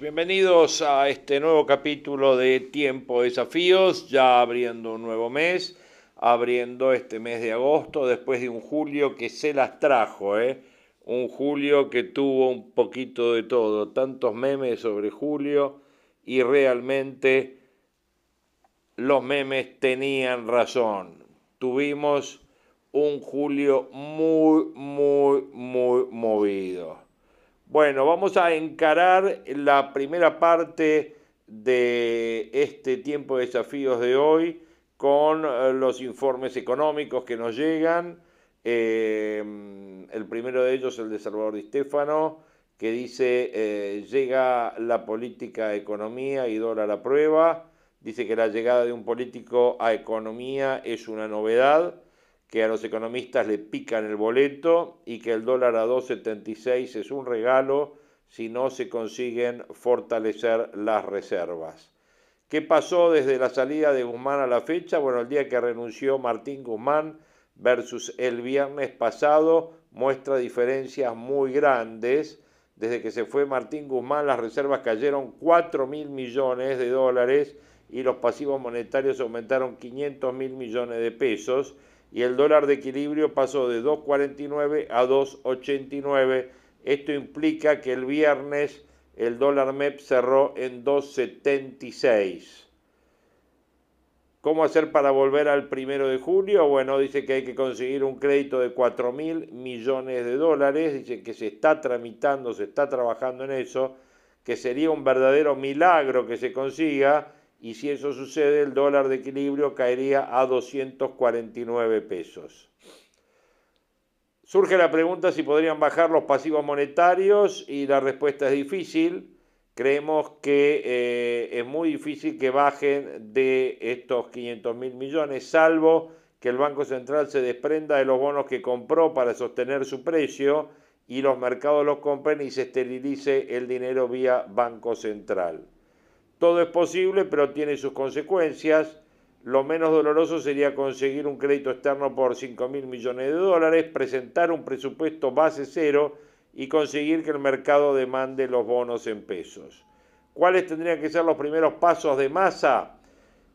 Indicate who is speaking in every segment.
Speaker 1: Bienvenidos a este nuevo capítulo de Tiempo de Desafíos, ya abriendo un nuevo mes, abriendo este mes de agosto después de un julio que se las trajo, ¿eh? un julio que tuvo un poquito de todo, tantos memes sobre julio y realmente los memes tenían razón. Tuvimos un julio muy, muy, muy movido. Bueno, vamos a encarar la primera parte de este tiempo de desafíos de hoy con eh, los informes económicos que nos llegan. Eh, el primero de ellos, el de Salvador Di Stefano, que dice, eh, llega la política a economía y dólar a prueba. Dice que la llegada de un político a economía es una novedad que a los economistas le pican el boleto y que el dólar a 2.76 es un regalo si no se consiguen fortalecer las reservas. ¿Qué pasó desde la salida de Guzmán a la fecha? Bueno, el día que renunció Martín Guzmán versus el viernes pasado muestra diferencias muy grandes. Desde que se fue Martín Guzmán las reservas cayeron 4 mil millones de dólares y los pasivos monetarios aumentaron 500 mil millones de pesos y el dólar de equilibrio pasó de 2.49 a 2.89. Esto implica que el viernes el dólar MEP cerró en 2.76. ¿Cómo hacer para volver al primero de julio? Bueno, dice que hay que conseguir un crédito de 4 mil millones de dólares, dice que se está tramitando, se está trabajando en eso, que sería un verdadero milagro que se consiga y si eso sucede el dólar de equilibrio caería a 249 pesos. Surge la pregunta si podrían bajar los pasivos monetarios y la respuesta es difícil. Creemos que eh, es muy difícil que bajen de estos 500 mil millones, salvo que el Banco Central se desprenda de los bonos que compró para sostener su precio y los mercados los compren y se esterilice el dinero vía Banco Central. Todo es posible, pero tiene sus consecuencias. Lo menos doloroso sería conseguir un crédito externo por 5 mil millones de dólares, presentar un presupuesto base cero y conseguir que el mercado demande los bonos en pesos. ¿Cuáles tendrían que ser los primeros pasos de masa?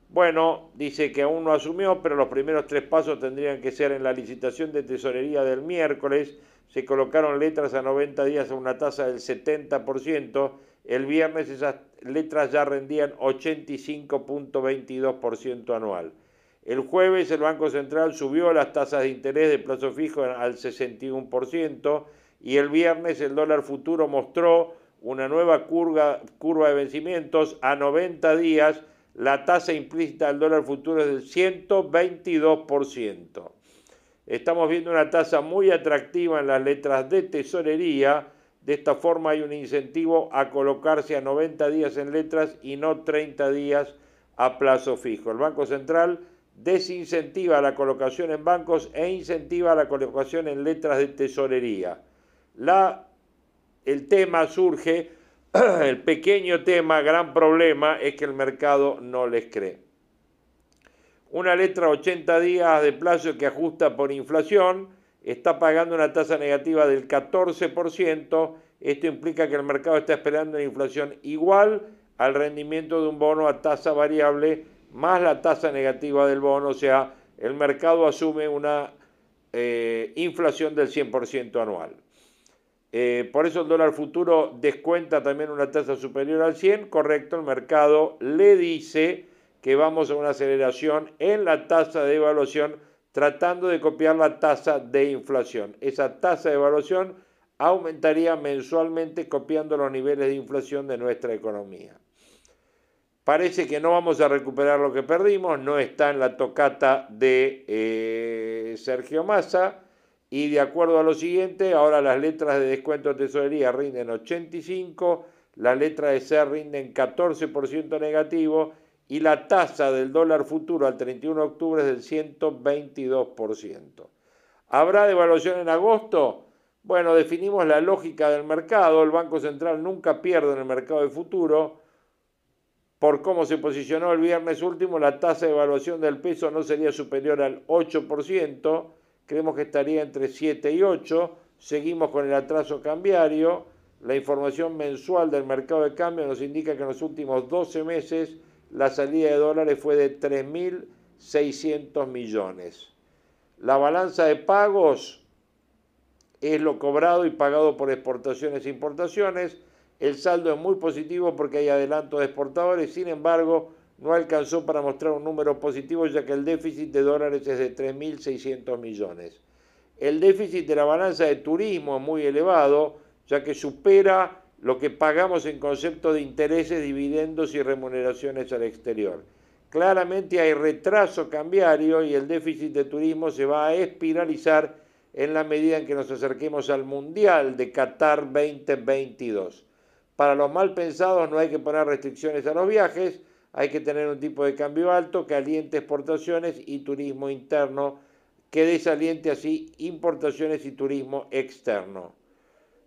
Speaker 1: Bueno, dice que aún no asumió, pero los primeros tres pasos tendrían que ser en la licitación de tesorería del miércoles. Se colocaron letras a 90 días a una tasa del 70%. El viernes esas letras ya rendían 85.22% anual. El jueves el Banco Central subió las tasas de interés de plazo fijo al 61% y el viernes el dólar futuro mostró una nueva curva, curva de vencimientos a 90 días. La tasa implícita del dólar futuro es del 122%. Estamos viendo una tasa muy atractiva en las letras de tesorería de esta forma hay un incentivo a colocarse a 90 días en letras y no 30 días a plazo fijo. El Banco Central desincentiva la colocación en bancos e incentiva la colocación en letras de tesorería. El tema surge, el pequeño tema, gran problema, es que el mercado no les cree. Una letra 80 días de plazo que ajusta por inflación, está pagando una tasa negativa del 14%. Esto implica que el mercado está esperando una inflación igual al rendimiento de un bono a tasa variable más la tasa negativa del bono, o sea, el mercado asume una eh, inflación del 100% anual. Eh, por eso el dólar futuro descuenta también una tasa superior al 100, correcto, el mercado le dice que vamos a una aceleración en la tasa de evaluación tratando de copiar la tasa de inflación. Esa tasa de evaluación aumentaría mensualmente copiando los niveles de inflación de nuestra economía. Parece que no vamos a recuperar lo que perdimos, no está en la tocata de eh, Sergio Massa. Y de acuerdo a lo siguiente, ahora las letras de descuento de tesorería rinden 85, las letras de SER rinden 14% negativo y la tasa del dólar futuro al 31 de octubre es del 122%. ¿Habrá devaluación en agosto? Bueno, definimos la lógica del mercado. El Banco Central nunca pierde en el mercado de futuro por cómo se posicionó el viernes último, la tasa de evaluación del peso no sería superior al 8%, creemos que estaría entre 7 y 8, seguimos con el atraso cambiario, la información mensual del mercado de cambio nos indica que en los últimos 12 meses la salida de dólares fue de 3.600 millones. La balanza de pagos es lo cobrado y pagado por exportaciones e importaciones, el saldo es muy positivo porque hay adelanto de exportadores, sin embargo, no alcanzó para mostrar un número positivo ya que el déficit de dólares es de 3.600 millones. El déficit de la balanza de turismo es muy elevado, ya que supera lo que pagamos en concepto de intereses, dividendos y remuneraciones al exterior. Claramente hay retraso cambiario y el déficit de turismo se va a espiralizar en la medida en que nos acerquemos al Mundial de Qatar 2022. Para los mal pensados no hay que poner restricciones a los viajes, hay que tener un tipo de cambio alto que aliente exportaciones y turismo interno, que desaliente así importaciones y turismo externo.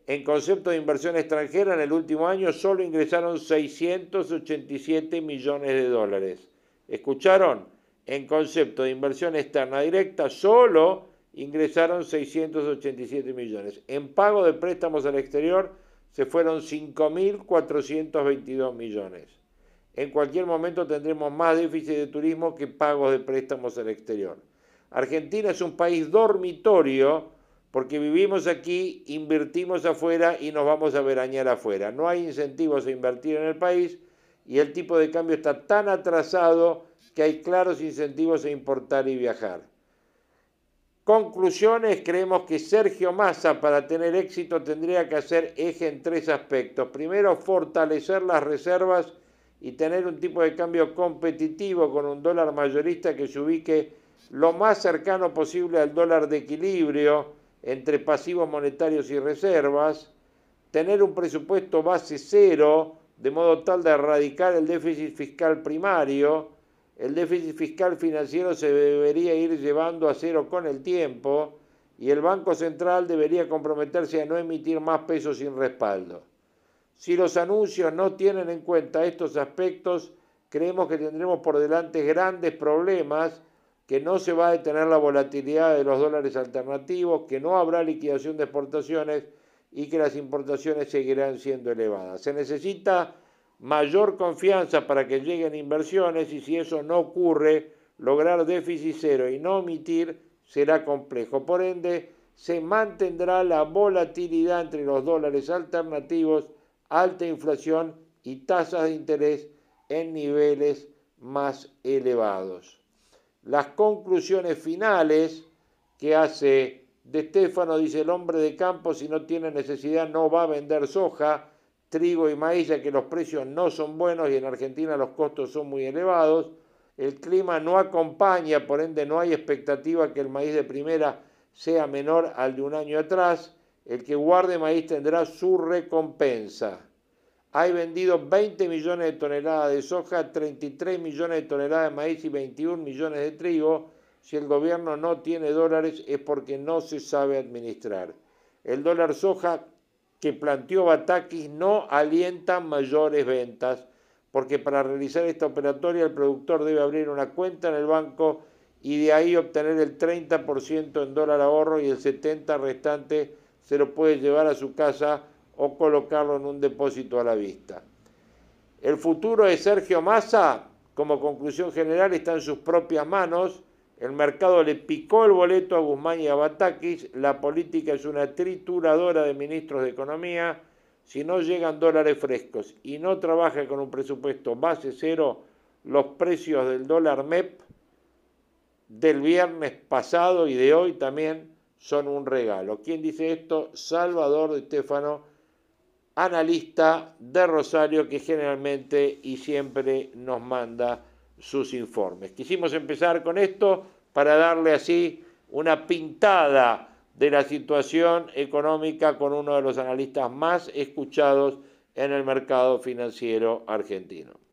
Speaker 1: En concepto de inversión extranjera, en el último año solo ingresaron 687 millones de dólares. ¿Escucharon? En concepto de inversión externa directa, solo ingresaron 687 millones. En pago de préstamos al exterior, se fueron 5.422 millones. En cualquier momento tendremos más déficit de turismo que pagos de préstamos al exterior. Argentina es un país dormitorio porque vivimos aquí, invertimos afuera y nos vamos a verañar afuera. No hay incentivos a invertir en el país y el tipo de cambio está tan atrasado que hay claros incentivos a importar y viajar. Conclusiones, creemos que Sergio Massa para tener éxito tendría que hacer eje en tres aspectos. Primero, fortalecer las reservas y tener un tipo de cambio competitivo con un dólar mayorista que se ubique lo más cercano posible al dólar de equilibrio entre pasivos monetarios y reservas. Tener un presupuesto base cero de modo tal de erradicar el déficit fiscal primario el déficit fiscal financiero se debería ir llevando a cero con el tiempo y el Banco Central debería comprometerse a no emitir más pesos sin respaldo. Si los anuncios no tienen en cuenta estos aspectos, creemos que tendremos por delante grandes problemas, que no se va a detener la volatilidad de los dólares alternativos, que no habrá liquidación de exportaciones y que las importaciones seguirán siendo elevadas. Se necesita mayor confianza para que lleguen inversiones y si eso no ocurre, lograr déficit cero y no omitir será complejo. Por ende, se mantendrá la volatilidad entre los dólares alternativos, alta inflación y tasas de interés en niveles más elevados. Las conclusiones finales que hace de Stefano, dice el hombre de campo, si no tiene necesidad no va a vender soja, trigo y maíz, ya que los precios no son buenos y en Argentina los costos son muy elevados. El clima no acompaña, por ende no hay expectativa que el maíz de primera sea menor al de un año atrás. El que guarde maíz tendrá su recompensa. Hay vendido 20 millones de toneladas de soja, 33 millones de toneladas de maíz y 21 millones de trigo. Si el gobierno no tiene dólares es porque no se sabe administrar. El dólar soja que planteó Batakis no alientan mayores ventas, porque para realizar esta operatoria el productor debe abrir una cuenta en el banco y de ahí obtener el 30% en dólar ahorro y el 70% restante se lo puede llevar a su casa o colocarlo en un depósito a la vista. El futuro de Sergio Massa, como conclusión general, está en sus propias manos el mercado le picó el boleto a Guzmán y a Batakis. La política es una trituradora de ministros de Economía. Si no llegan dólares frescos y no trabaja con un presupuesto base cero, los precios del dólar MEP del viernes pasado y de hoy también son un regalo. ¿Quién dice esto? Salvador de Estefano, analista de Rosario que generalmente y siempre nos manda sus informes. Quisimos empezar con esto para darle así una pintada de la situación económica con uno de los analistas más escuchados en el mercado financiero argentino.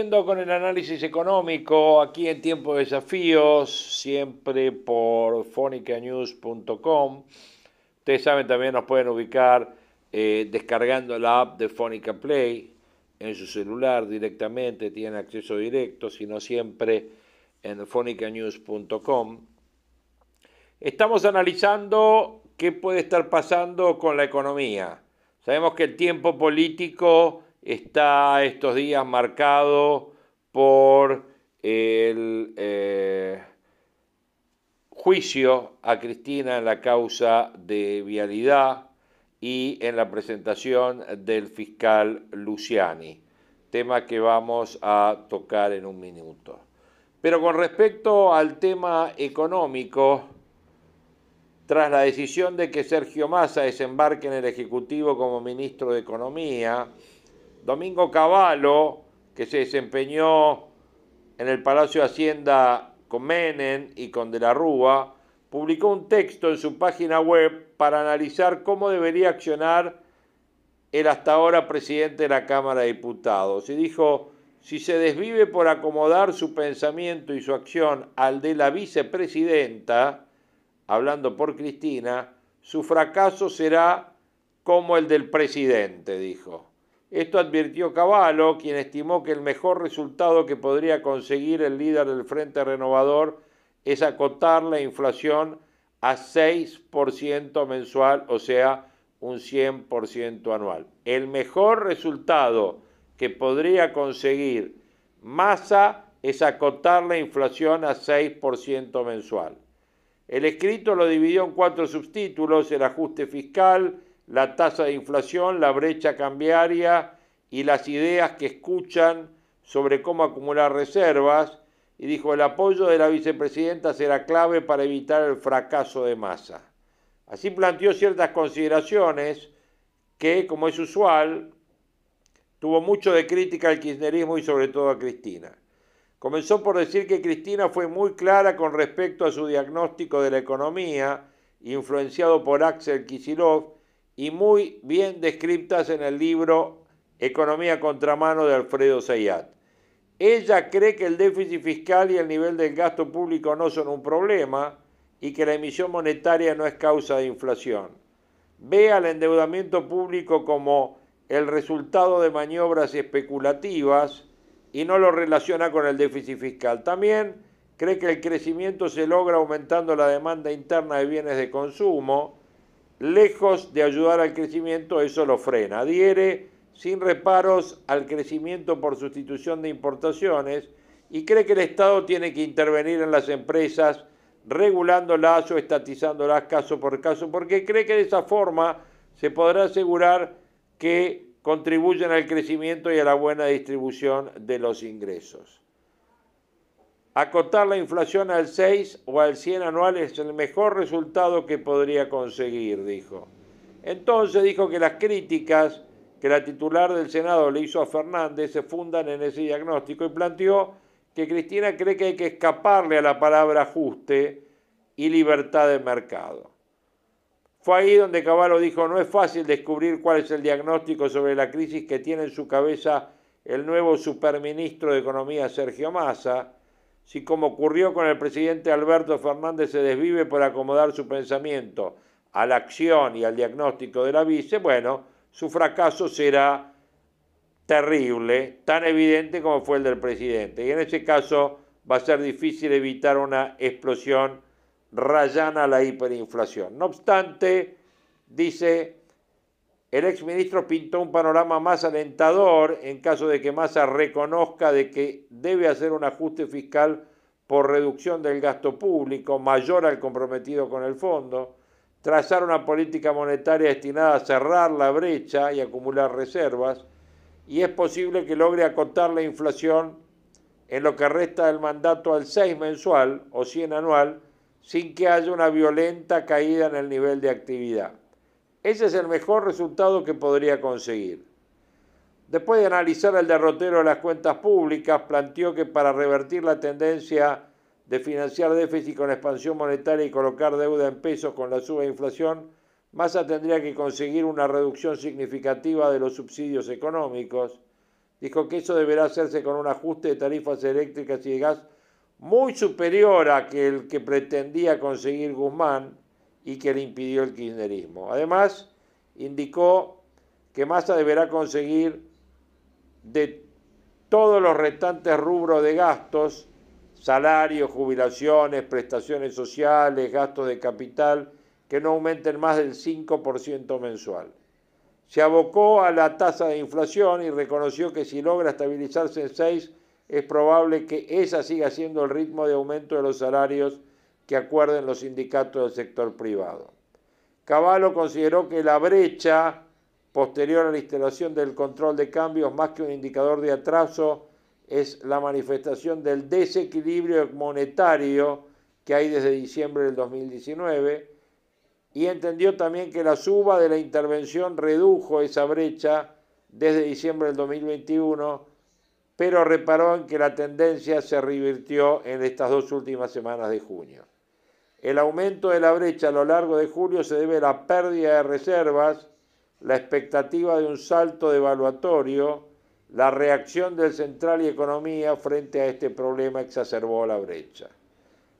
Speaker 1: Siguiendo con el análisis económico, aquí en Tiempo de Desafíos, siempre por fonicanews.com. Ustedes saben, también nos pueden ubicar eh, descargando la app de Fonica Play en su celular directamente, tienen acceso directo, sino siempre en fonicanews.com. Estamos analizando qué puede estar pasando con la economía. Sabemos que el tiempo político está estos días marcado por el eh, juicio a Cristina en la causa de vialidad y en la presentación del fiscal Luciani, tema que vamos a tocar en un minuto. Pero con respecto al tema económico, tras la decisión de que Sergio Massa desembarque en el Ejecutivo como ministro de Economía, Domingo Cavallo, que se desempeñó en el Palacio de Hacienda con Menem y con De la Rúa, publicó un texto en su página web para analizar cómo debería accionar el hasta ahora presidente de la Cámara de Diputados. Y dijo, si se desvive por acomodar su pensamiento y su acción al de la vicepresidenta, hablando por Cristina, su fracaso será como el del presidente, dijo. Esto advirtió Cavallo, quien estimó que el mejor resultado que podría conseguir el líder del Frente Renovador es acotar la inflación a 6% mensual, o sea, un 100% anual. El mejor resultado que podría conseguir Massa es acotar la inflación a 6% mensual. El escrito lo dividió en cuatro subtítulos, el ajuste fiscal, la tasa de inflación, la brecha cambiaria y las ideas que escuchan sobre cómo acumular reservas, y dijo el apoyo de la vicepresidenta será clave para evitar el fracaso de masa. Así planteó ciertas consideraciones que, como es usual, tuvo mucho de crítica al kirchnerismo y sobre todo a Cristina. Comenzó por decir que Cristina fue muy clara con respecto a su diagnóstico de la economía, influenciado por Axel Kisilov, y muy bien descritas en el libro Economía contramano de Alfredo Zayat. Ella cree que el déficit fiscal y el nivel del gasto público no son un problema, y que la emisión monetaria no es causa de inflación. Ve al endeudamiento público como el resultado de maniobras especulativas y no lo relaciona con el déficit fiscal. También cree que el crecimiento se logra aumentando la demanda interna de bienes de consumo. Lejos de ayudar al crecimiento, eso lo frena. Adhiere sin reparos al crecimiento por sustitución de importaciones y cree que el Estado tiene que intervenir en las empresas regulándolas o estatizándolas caso por caso, porque cree que de esa forma se podrá asegurar que contribuyen al crecimiento y a la buena distribución de los ingresos. Acotar la inflación al 6 o al 100 anual es el mejor resultado que podría conseguir, dijo. Entonces dijo que las críticas que la titular del Senado le hizo a Fernández se fundan en ese diagnóstico y planteó que Cristina cree que hay que escaparle a la palabra ajuste y libertad de mercado. Fue ahí donde Cavallo dijo, no es fácil descubrir cuál es el diagnóstico sobre la crisis que tiene en su cabeza el nuevo superministro de Economía Sergio Massa, si como ocurrió con el presidente Alberto Fernández se desvive por acomodar su pensamiento a la acción y al diagnóstico de la vice, bueno, su fracaso será terrible, tan evidente como fue el del presidente. Y en ese caso va a ser difícil evitar una explosión rayana a la hiperinflación. No obstante, dice, el exministro pintó un panorama más alentador en caso de que Massa reconozca de que debe hacer un ajuste fiscal por reducción del gasto público mayor al comprometido con el fondo, trazar una política monetaria destinada a cerrar la brecha y acumular reservas, y es posible que logre acotar la inflación en lo que resta del mandato al 6 mensual o 100 anual sin que haya una violenta caída en el nivel de actividad. Ese es el mejor resultado que podría conseguir. Después de analizar el derrotero de las cuentas públicas, planteó que para revertir la tendencia de financiar déficit con expansión monetaria y colocar deuda en pesos con la suba de inflación, Massa tendría que conseguir una reducción significativa de los subsidios económicos. Dijo que eso deberá hacerse con un ajuste de tarifas eléctricas y de gas muy superior a que el que pretendía conseguir Guzmán y que le impidió el kirchnerismo. Además, indicó que Massa deberá conseguir de todos los restantes rubros de gastos, salarios, jubilaciones, prestaciones sociales, gastos de capital, que no aumenten más del 5% mensual. Se abocó a la tasa de inflación y reconoció que si logra estabilizarse en 6, es probable que esa siga siendo el ritmo de aumento de los salarios que acuerden los sindicatos del sector privado. Cavallo consideró que la brecha posterior a la instalación del control de cambios, más que un indicador de atraso, es la manifestación del desequilibrio monetario que hay desde diciembre del 2019 y entendió también que la suba de la intervención redujo esa brecha desde diciembre del 2021 pero reparó en que la tendencia se revirtió en estas dos últimas semanas de junio. El aumento de la brecha a lo largo de julio se debe a la pérdida de reservas, la expectativa de un salto devaluatorio, la reacción del Central y Economía frente a este problema exacerbó la brecha.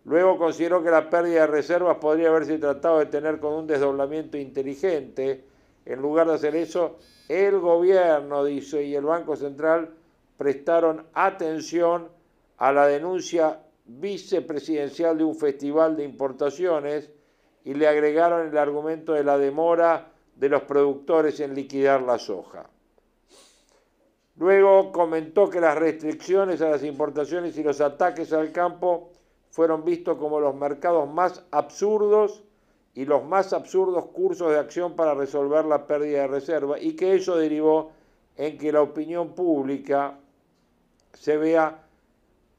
Speaker 1: Luego consideró que la pérdida de reservas podría haberse tratado de tener con un desdoblamiento inteligente. En lugar de hacer eso, el gobierno, dice, y el Banco Central prestaron atención a la denuncia vicepresidencial de un festival de importaciones y le agregaron el argumento de la demora de los productores en liquidar la soja. Luego comentó que las restricciones a las importaciones y los ataques al campo fueron vistos como los mercados más absurdos y los más absurdos cursos de acción para resolver la pérdida de reserva y que eso derivó en que la opinión pública se vea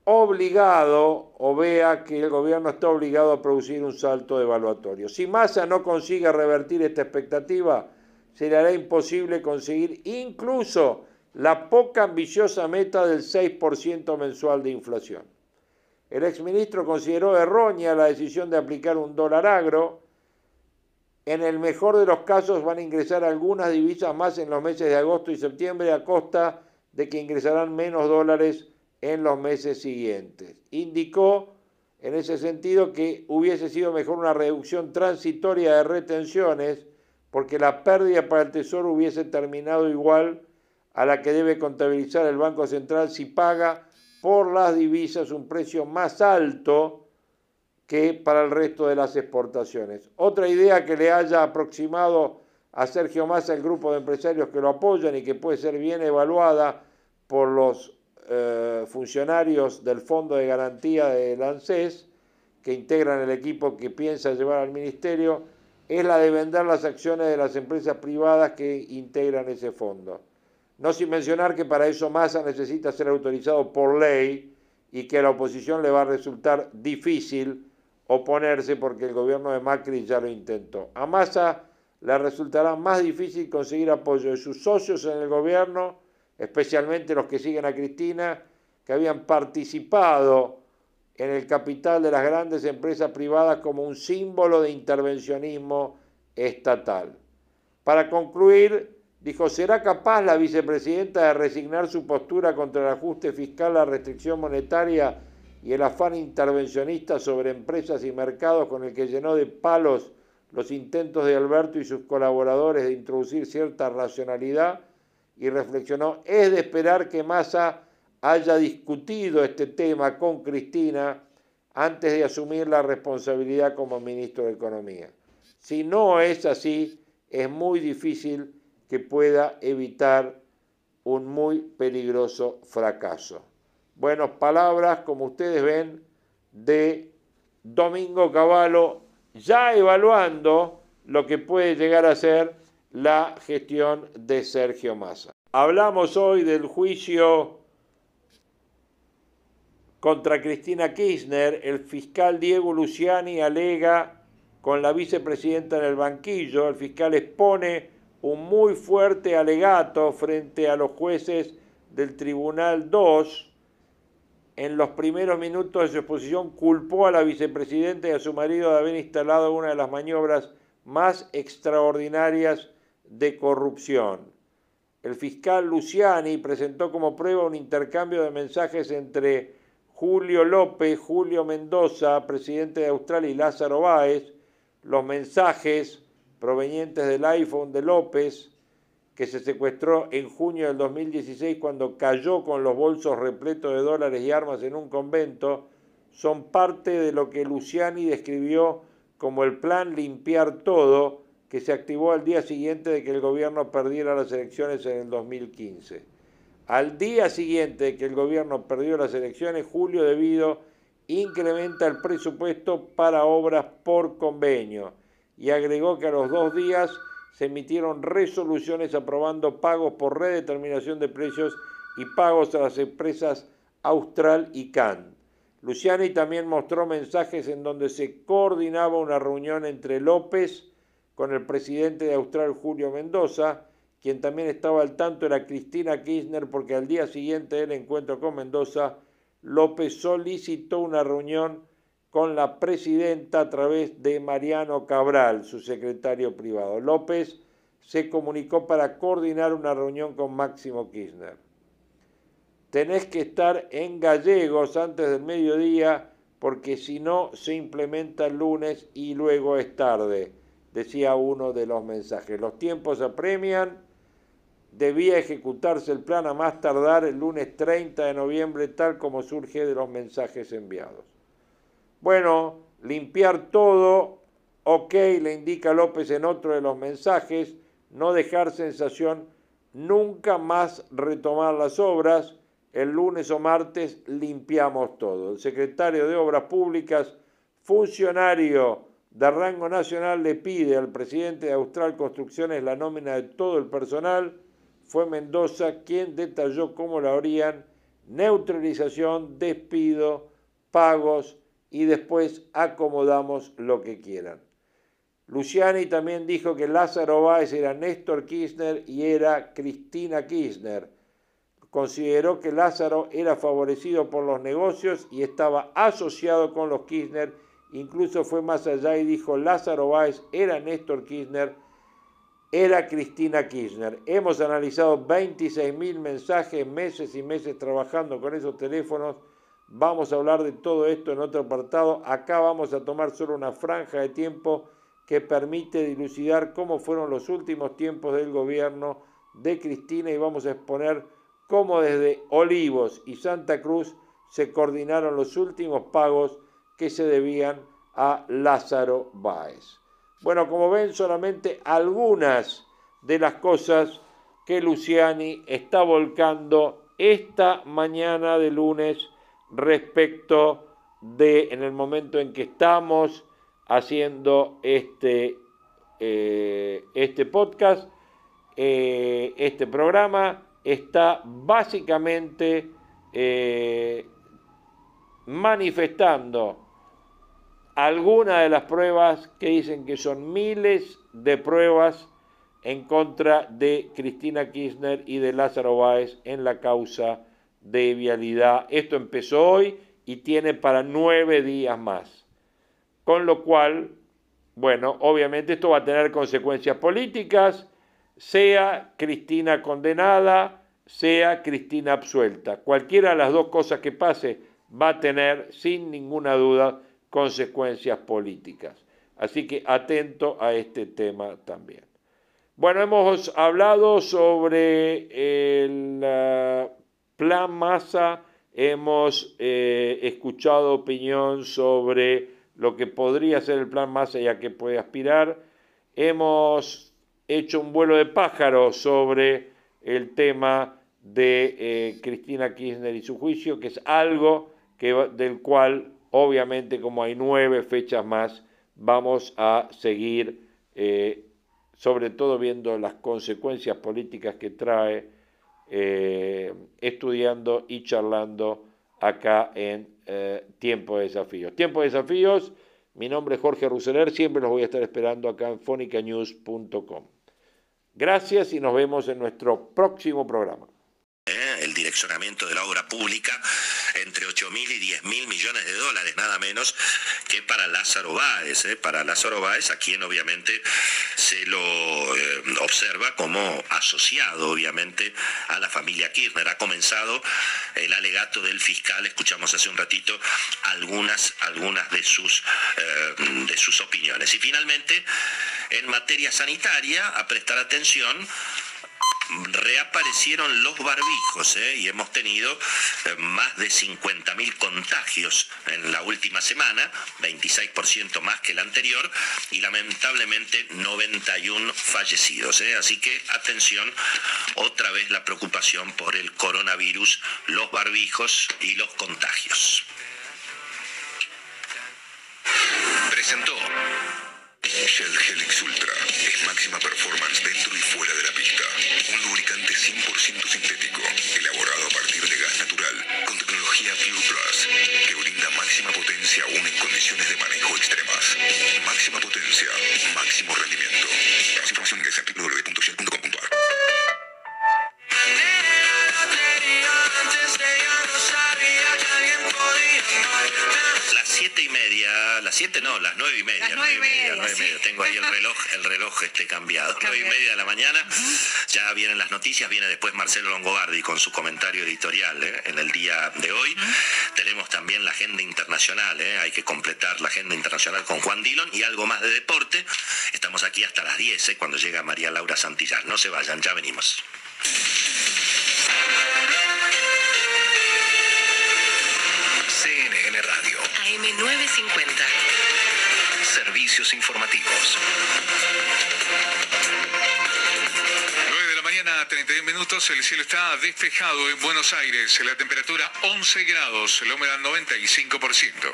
Speaker 1: obligado o vea que el gobierno está obligado a producir un salto evaluatorio. Si Massa no consigue revertir esta expectativa, se le hará imposible conseguir incluso la poca ambiciosa meta del 6% mensual de inflación. El exministro consideró errónea la decisión de aplicar un dólar agro. En el mejor de los casos van a ingresar algunas divisas más en los meses de agosto y septiembre a costa de que ingresarán menos dólares en los meses siguientes. Indicó en ese sentido que hubiese sido mejor una reducción transitoria de retenciones porque la pérdida para el Tesoro hubiese terminado igual a la que debe contabilizar el Banco Central si paga por las divisas un precio más alto que para el resto de las exportaciones. Otra idea que le haya aproximado a Sergio Massa el grupo de empresarios que lo apoyan y que puede ser bien evaluada por los eh, funcionarios del Fondo de Garantía del ANSES, que integran el equipo que piensa llevar al Ministerio, es la de vender las acciones de las empresas privadas que integran ese fondo. No sin mencionar que para eso Massa necesita ser autorizado por ley y que a la oposición le va a resultar difícil oponerse porque el gobierno de Macri ya lo intentó. A Massa le resultará más difícil conseguir apoyo de sus socios en el gobierno, especialmente los que siguen a Cristina, que habían participado en el capital de las grandes empresas privadas como un símbolo de intervencionismo estatal. Para concluir, Dijo, ¿será capaz la vicepresidenta de resignar su postura contra el ajuste fiscal, la restricción monetaria y el afán intervencionista sobre empresas y mercados con el que llenó de palos los intentos de Alberto y sus colaboradores de introducir cierta racionalidad? Y reflexionó, es de esperar que Massa haya discutido este tema con Cristina antes de asumir la responsabilidad como ministro de Economía. Si no es así, es muy difícil que pueda evitar un muy peligroso fracaso. Buenas palabras, como ustedes ven, de Domingo Cavallo, ya evaluando lo que puede llegar a ser la gestión de Sergio Massa. Hablamos hoy del juicio contra Cristina Kirchner. El fiscal Diego Luciani alega con la vicepresidenta en el banquillo. El fiscal expone un muy fuerte alegato frente a los jueces del Tribunal 2. En los primeros minutos de su exposición culpó a la vicepresidenta y a su marido de haber instalado una de las maniobras más extraordinarias de corrupción. El fiscal Luciani presentó como prueba un intercambio de mensajes entre Julio López, Julio Mendoza, presidente de Australia, y Lázaro Báez. Los mensajes provenientes del iPhone de López, que se secuestró en junio del 2016 cuando cayó con los bolsos repletos de dólares y armas en un convento, son parte de lo que Luciani describió como el plan limpiar todo, que se activó al día siguiente de que el gobierno perdiera las elecciones en el 2015. Al día siguiente de que el gobierno perdió las elecciones, Julio Debido incrementa el presupuesto para obras por convenio y agregó que a los dos días se emitieron resoluciones aprobando pagos por redeterminación de precios y pagos a las empresas Austral y Can. Luciani también mostró mensajes en donde se coordinaba una reunión entre López con el presidente de Austral Julio Mendoza, Quien también estaba al tanto era Cristina Kirchner porque al día siguiente del encuentro con Mendoza, López solicitó una reunión con la presidenta a través de Mariano Cabral, su secretario privado. López se comunicó para coordinar una reunión con Máximo Kirchner. Tenés que estar en Gallegos antes del mediodía porque si no se implementa el lunes y luego es tarde, decía uno de los mensajes. Los tiempos apremian, debía ejecutarse el plan a más tardar el lunes 30 de noviembre, tal como surge de los mensajes enviados. Bueno, limpiar todo, ok, le indica López en otro de los mensajes, no dejar sensación, nunca más retomar las obras, el lunes o martes limpiamos todo. El secretario de Obras Públicas, funcionario de rango nacional, le pide al presidente de Austral Construcciones la nómina de todo el personal. Fue Mendoza quien detalló cómo la harían neutralización, despido, pagos y después acomodamos lo que quieran. Luciani también dijo que Lázaro Báez era Néstor Kirchner y era Cristina Kirchner consideró que Lázaro era favorecido por los negocios y estaba asociado con los Kirchner, incluso fue más allá y dijo Lázaro Báez era Néstor Kirchner, era Cristina Kirchner. Hemos analizado 26.000 mensajes, meses y meses trabajando con esos teléfonos. Vamos a hablar de todo esto en otro apartado. Acá vamos a tomar solo una franja de tiempo que permite dilucidar cómo fueron los últimos tiempos del gobierno de Cristina y vamos a exponer cómo desde Olivos y Santa Cruz se coordinaron los últimos pagos que se debían a Lázaro Báez. Bueno, como ven, solamente algunas de las cosas que Luciani está volcando esta mañana de lunes respecto de, en el momento en que estamos haciendo este, eh, este podcast, eh, este programa, está básicamente eh, manifestando algunas de las pruebas que dicen que son miles de pruebas en contra de Cristina Kirchner y de Lázaro Báez en la causa de vialidad. Esto empezó hoy y tiene para nueve días más. Con lo cual, bueno, obviamente esto va a tener consecuencias políticas, sea Cristina condenada, sea Cristina absuelta. Cualquiera de las dos cosas que pase va a tener, sin ninguna duda, consecuencias políticas. Así que atento a este tema también. Bueno, hemos hablado sobre el plan masa, hemos eh, escuchado opinión sobre lo que podría ser el plan masa y a qué puede aspirar. Hemos hecho un vuelo de pájaro sobre el tema de eh, Cristina Kirchner y su juicio, que es algo que, del cual obviamente como hay nueve fechas más, vamos a seguir, eh, sobre todo viendo las consecuencias políticas que trae, eh, estudiando y charlando acá en Tiempo de Desafíos. Tiempo de Desafíos, mi nombre es Jorge Ruseler, siempre los voy a estar esperando acá en fonicanews.com. Gracias y nos vemos en nuestro próximo programa.
Speaker 2: ¿Eh? El direccionamiento de la obra pública entre 8 mil y 10 mil millones de dólares, nada menos que para Lázaro Báez. ¿eh? Para Lázaro Báez, a quien obviamente se lo eh, observa como asociado, obviamente, a la familia Kirchner. Ha comenzado el alegato del fiscal, escuchamos hace un ratito algunas, algunas de, sus, de sus opiniones. Y finalmente, en materia sanitaria, a prestar atención, reaparecieron los barbijos ¿eh? y hemos tenido eh, más de 50.000 contagios en la última semana, 26% más que el anterior y lamentablemente 91 fallecidos. ¿eh? Así que atención, otra vez la preocupación por el coronavirus, los barbijos y los contagios.
Speaker 3: Presentó Shell Helix Ultra es máxima performance dentro y fuera de la pista. Un lubricante 100% sintético, elaborado a partir de gas natural, con tecnología Pure Plus, que brinda máxima potencia aún en condiciones de manejo extremas. Máxima potencia, máximo rendimiento. Más información las 7,
Speaker 2: no, las 9 y media. 9 y media, 9 y media. Tengo ahí el reloj, el reloj este cambiado. 9 y media de la mañana. Ya vienen las noticias, viene después Marcelo Longobardi con su comentario editorial ¿eh? en el día de hoy. Tenemos también la agenda internacional, ¿eh? hay que completar la agenda internacional con Juan Dillon y algo más de deporte. Estamos aquí hasta las 10, ¿eh? cuando llega María Laura Santillán. No se vayan, ya venimos.
Speaker 4: AM950.
Speaker 3: Servicios informativos.
Speaker 5: 9 de la mañana, 31 minutos, el cielo está despejado en Buenos Aires, la temperatura 11 grados, la humedad 95%.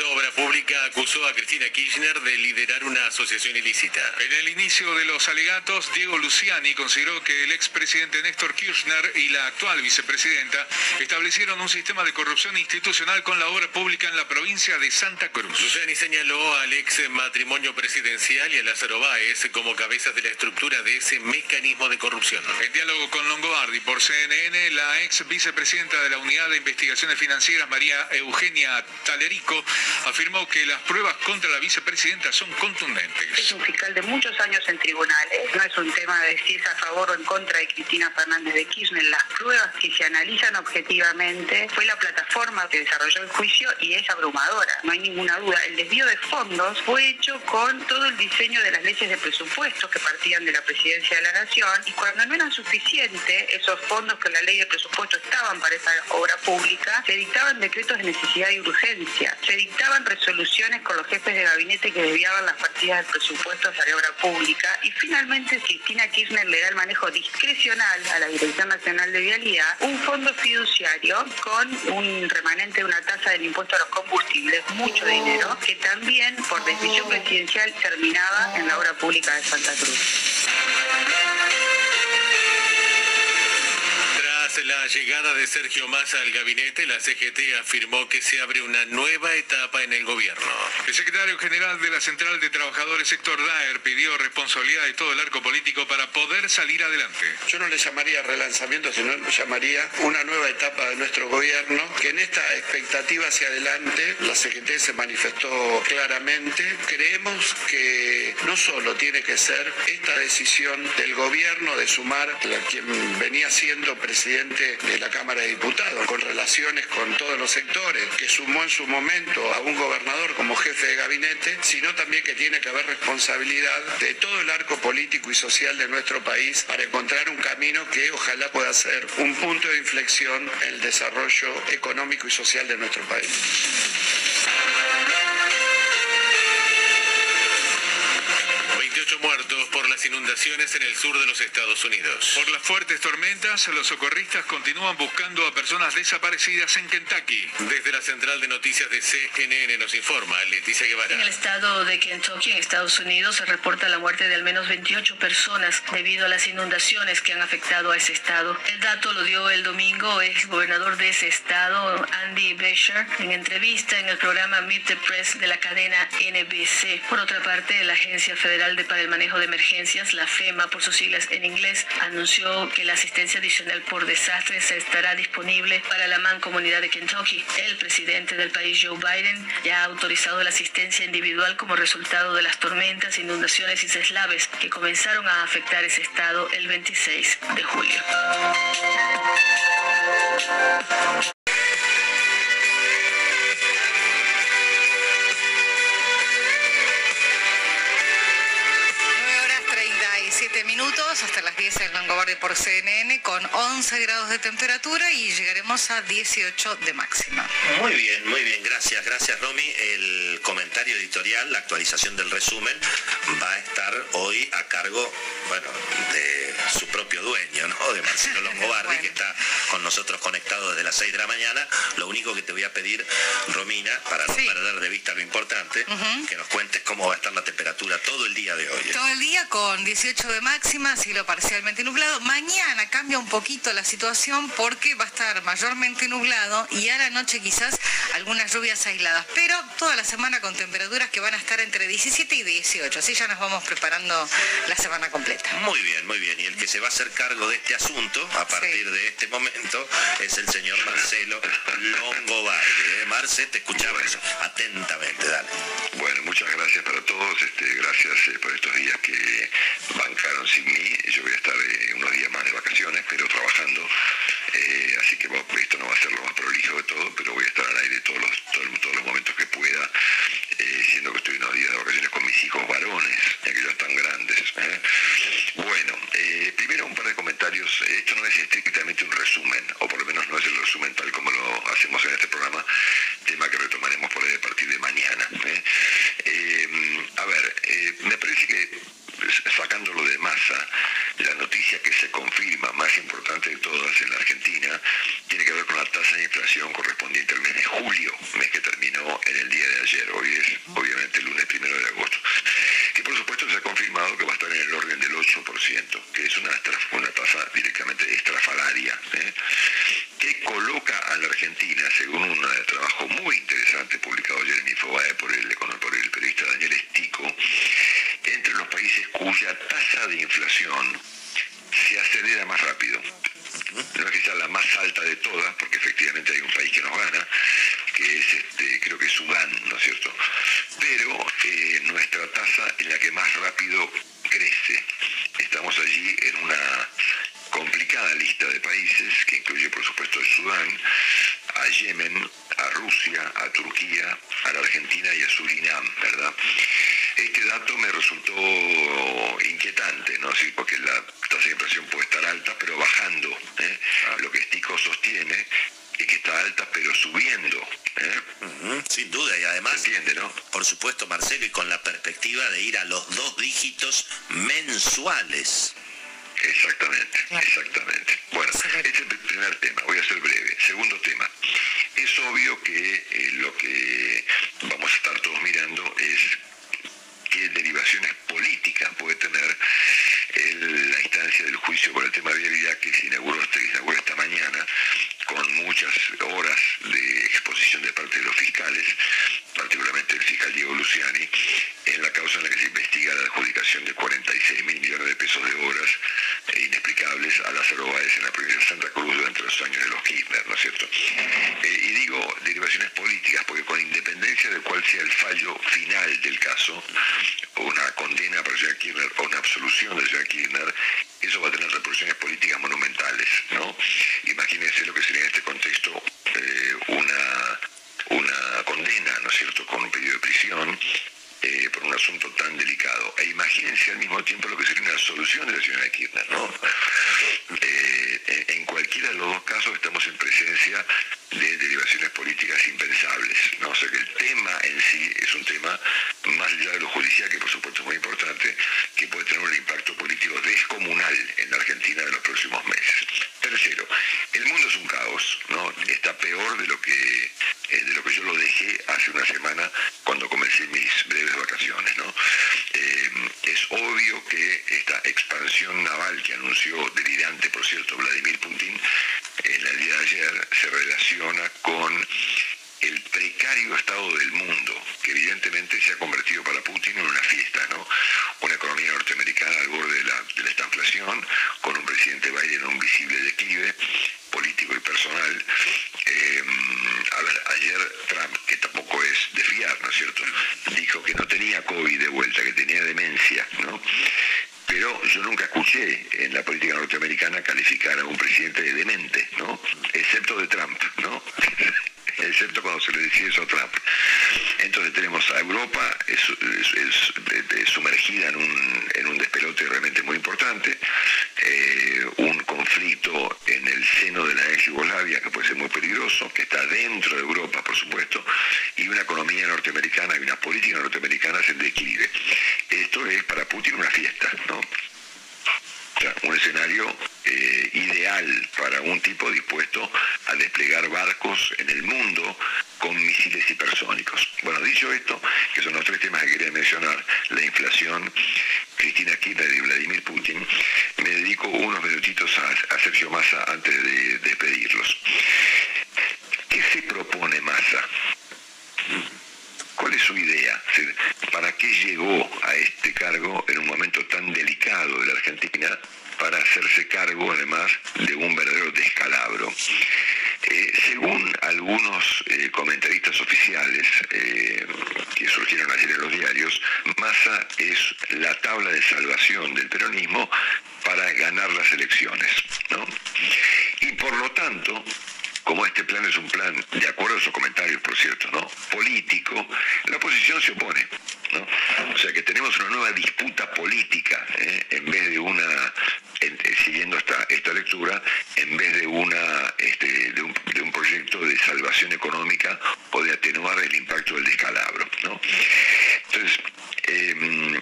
Speaker 6: Fiscal de la causa Obra Pública acusó a Cristina Kirchner de liderar una asociación ilícita.
Speaker 5: En el inicio de los alegatos, Diego Luciani consideró que el expresidente Néstor Kirchner y la actual vicepresidenta establecieron un sistema de corrupción institucional con la obra pública en la provincia de Santa Cruz.
Speaker 6: Luciani señaló al ex matrimonio presidencial y a Lázaro Báez como cabezas de la estructura de ese mecanismo de corrupción.
Speaker 5: En diálogo con Longobardi por CNN, la ex vicepresidenta de la Unidad de Investigaciones Financieras, María Eugenia Talerico, afirmó que las pruebas contra la vicepresidenta son
Speaker 7: Es
Speaker 5: contundentes.
Speaker 7: un fiscal de muchos años en tribunales, no es un tema de si es a favor o en contra de Cristina Fernández de Kirchner. Las pruebas que se analizan objetivamente fue la plataforma que desarrolló el juicio y es abrumadora, no hay ninguna duda. El desvío de fondos fue hecho con todo el diseño de las leyes de presupuestos que partían de la presidencia de la Nación y cuando no eran suficientes esos fondos que la ley de presupuesto estaban para esa obra pública, se dictaban decretos de necesidad y urgencia, resoluciones con los jefes de gabinete que desviaban las partidas del presupuesto hacia la obra pública y finalmente Cristina Kirchner le da el manejo discrecional a la Dirección Nacional de Vialidad un fondo fiduciario con un remanente de una tasa del impuesto a los combustibles, mucho dinero, que también por decisión presidencial terminaba en la obra pública de Santa Cruz.
Speaker 6: Tras la llegada de Sergio Massa al gabinete, la CGT afirmó que se abre una nueva etapa en el gobierno.
Speaker 5: El secretario general de la Central de Trabajadores, Héctor Daer, pidió responsabilidad de todo el arco político para poder salir adelante.
Speaker 8: Yo no le llamaría relanzamiento, sino le llamaría una nueva etapa de nuestro gobierno, que en esta expectativa hacia adelante, la CGT se manifestó claramente, creemos que no solo tiene que ser esta decisión del gobierno de sumar a quien venía siendo presidente de la Cámara de Diputados, con relaciones con todos los sectores, que sumó en su momento a un gobernador como jefe de gabinete, sino también que tiene que haber responsabilidad de todo el arco político y social de nuestro país para encontrar un camino que ojalá pueda ser un punto de inflexión en el desarrollo económico y social de nuestro país.
Speaker 6: Las inundaciones en el sur de los Estados Unidos.
Speaker 5: Por las fuertes tormentas, los socorristas continúan buscando a personas desaparecidas en Kentucky.
Speaker 6: Desde la central de noticias de CNN nos informa Leticia Guevara.
Speaker 9: En el estado de Kentucky, en Estados Unidos, se reporta la muerte de al menos 28 personas debido a las inundaciones que han afectado a ese estado. El dato lo dio el domingo el gobernador de ese estado, Andy Beshear, en entrevista en el programa Meet the Press de la cadena NBC. Por otra parte, la Agencia Federal de para el Manejo de Emergencias, la FEMA por sus siglas en inglés, anunció que la asistencia adicional por desastres estará disponible para la mancomunidad de Kentucky. El presidente del país, Joe Biden, ya ha autorizado la asistencia individual como resultado de las tormentas, inundaciones y deslaves que comenzaron a afectar ese estado el 26 de julio.
Speaker 10: Minutos hasta las 10 en Longobardi por CNN con 11 grados de temperatura y llegaremos a 18 de máxima.
Speaker 2: Muy bien, muy bien, gracias, gracias Romy. El comentario editorial, la actualización del resumen va a estar hoy a cargo, bueno, de su propio dueño, ¿no? De Marcelo Longobardi, bueno. que está con nosotros conectado desde las 6 de la mañana. Lo único que te voy a pedir, Romina, para no sí. perder de vista lo importante, uh -huh. que nos cuentes cómo va a estar la temperatura todo el día de hoy.
Speaker 10: Todo el día con 18 de máxima, cielo parcialmente nublado. Mañana cambia un poquito la situación porque va a estar mayormente nublado y a la noche quizás algunas lluvias aisladas, pero toda la semana con temperaturas que van a estar entre 17 y 18, así ya nos vamos preparando la semana completa.
Speaker 2: Muy bien, muy bien. Y el que se va a hacer cargo de este asunto a partir de este momento es el señor Marcelo Longobardi. ¿eh? Marce, te escuchamos atentamente, dale.
Speaker 3: Bueno, muchas gracias para todos, este, gracias eh, por estos días que bancaron Yo voy a estar eh, unos días más de vacaciones, pero trabajando. Eh, así que bueno, esto no va a ser lo más prolijo de todo, pero voy a estar al aire todos los, todos, todos los momentos que pueda, eh, siendo que estoy unos días de vacaciones con mis hijos varones, ya que ya están grandes. ¿eh? Bueno, eh, primero un par de comentarios. Esto no es estrictamente un resumen, o por lo menos no es el resumen tal como lo hacemos en este programa, tema que retomaremos por ahí a partir de mañana. ¿eh? A ver, me parece que sacándolo de masa, la noticia que se confirma más importante de todas en la Argentina tiene que ver con la tasa de inflación correspondiente al mes de julio, mes que terminó en el día de ayer. Hoy es obviamente el lunes primero de agosto. Que por supuesto se ha confirmado que va a estar en el orden del 8%, que es una, tasa directamente estrafalaria, ¿eh? que coloca a la Argentina, según un trabajo muy interesante publicado ayer en Infobae por el, por el periodista Daniel Estico, entre los países cuya tasa de inflación se acelera más rápido. No es que sea la más alta de todas, porque efectivamente hay un país que nos gana, que es este, creo que es Sudán, ¿no es cierto? Pero eh, nuestra tasa es la que más rápido crece. Estamos allí en una complicada lista de países que incluye por supuesto a Sudán, a Yemen, a Rusia, a Turquía, a la Argentina y a Surinam, ¿verdad? Este dato me resultó inquietante, ¿no? Sí, porque la tasa de inflación puede estar alta, pero bajando. ¿eh? Lo que Stico sostiene es que está alta, pero subiendo. ¿eh?
Speaker 2: Sin duda, y además,
Speaker 3: ¿Entiende, no?
Speaker 2: por supuesto, Marcelo, y con la perspectiva de ir a los dos dígitos mensuales.
Speaker 3: Exactamente, exactamente. Bueno, este es el primer tema, voy a ser breve. Segundo tema, es obvio que eh, lo que vamos a estar todos mirando es qué derivaciones políticas puede tener la instancia del juicio por el tema de vialidad que se inauguró, se inauguró esta mañana con muchas horas de exposición de parte de los fiscales, particularmente el fiscal Diego Luciani, en la causa en la que se investiga la adjudicación de 46 mil millones de pesos de obras eh, inexplicables a Lázaro Báez en la provincia de Santa Cruz durante los años de los Kirchner, ¿no es cierto? Eh, y digo derivaciones políticas porque con independencia de cuál sea el fallo final del caso, una condena para señor Kirchner o una absolución del señor Kirchner, eso va a tener repercusiones políticas monumentales, ¿no? Imagínense lo que sería en este contexto eh, una, una condena, ¿no es cierto?, con un pedido de prisión eh, por un asunto tan delicado. E imagínense al mismo tiempo lo que sería una solución de la señora Kirchner, ¿no? Eh, cualquiera de los dos casos estamos en presencia de derivaciones políticas impensables, ¿no? O sea que el tema en sí es un tema, más allá de lo judicial, que por supuesto es muy importante, que puede tener un impacto político descomunal en la Argentina de los próximos meses. Tercero, el mundo es un caos, ¿no? Está peor de lo que eh, de lo que yo lo dejé hace una semana cuando comencé mis breves vacaciones, ¿no? Eh, es obvio que esta expansión naval que anunció delirante, por cierto, Vladimir Putin en el día de ayer se relaciona con el precario estado del mundo, que evidentemente se ha convertido para Putin en una fiesta, ¿no? Una economía norteamericana al borde de la, de la estanflación, con un presidente Biden en un visible declive político y personal. Eh, a ver, ayer Trump, que tampoco es de fiar, ¿no es cierto?, dijo que no tenía COVID de vuelta, que tenía demencia, ¿no? Pero yo nunca escuché en la política norteamericana calificar a un presidente de demente, ¿no? Excepto de Trump, ¿no? excepto cuando se le decía eso a Trump. Entonces tenemos a Europa es, sumergida en un, en despelote realmente muy importante, eh, un conflicto en el seno de la ex Yugoslavia que puede que está dentro de Europa, por supuesto, y una economía norteamericana y una política norteamericana en declive. Esto es para Putin una fiesta, ¿no? O sea, un escenario eh, ideal para un tipo dispuesto a desplegar barcos en el mundo con misiles hipersónicos. Bueno, dicho esto, que son los tres temas que quería mencionar, la inflación, Cristina Kirchner y Vladimir Putin, me dedico unos minutitos a, Sergio Massa antes de despedirlos. ¿Qué se propone Massa? ¿Cuál es su idea? ¿Para qué llegó a este cargo en un momento tan delicado de la Argentina para hacerse cargo además de un verdadero descalabro? Eh, según algunos eh, comentaristas oficiales eh, que surgieron ayer en los diarios, Massa es la tabla de salvación del peronismo para ganar las elecciones. Y por lo tanto, como este plan es un plan, de acuerdo a sus comentarios, por cierto, ¿no? político, la oposición se opone. ¿no? O sea que tenemos una nueva disputa política, ¿eh? en vez de una, eh, siguiendo esta, esta lectura, en vez de, una, este, de, un, proyecto de salvación económica o de atenuar el impacto del descalabro. ¿no? Entonces, em,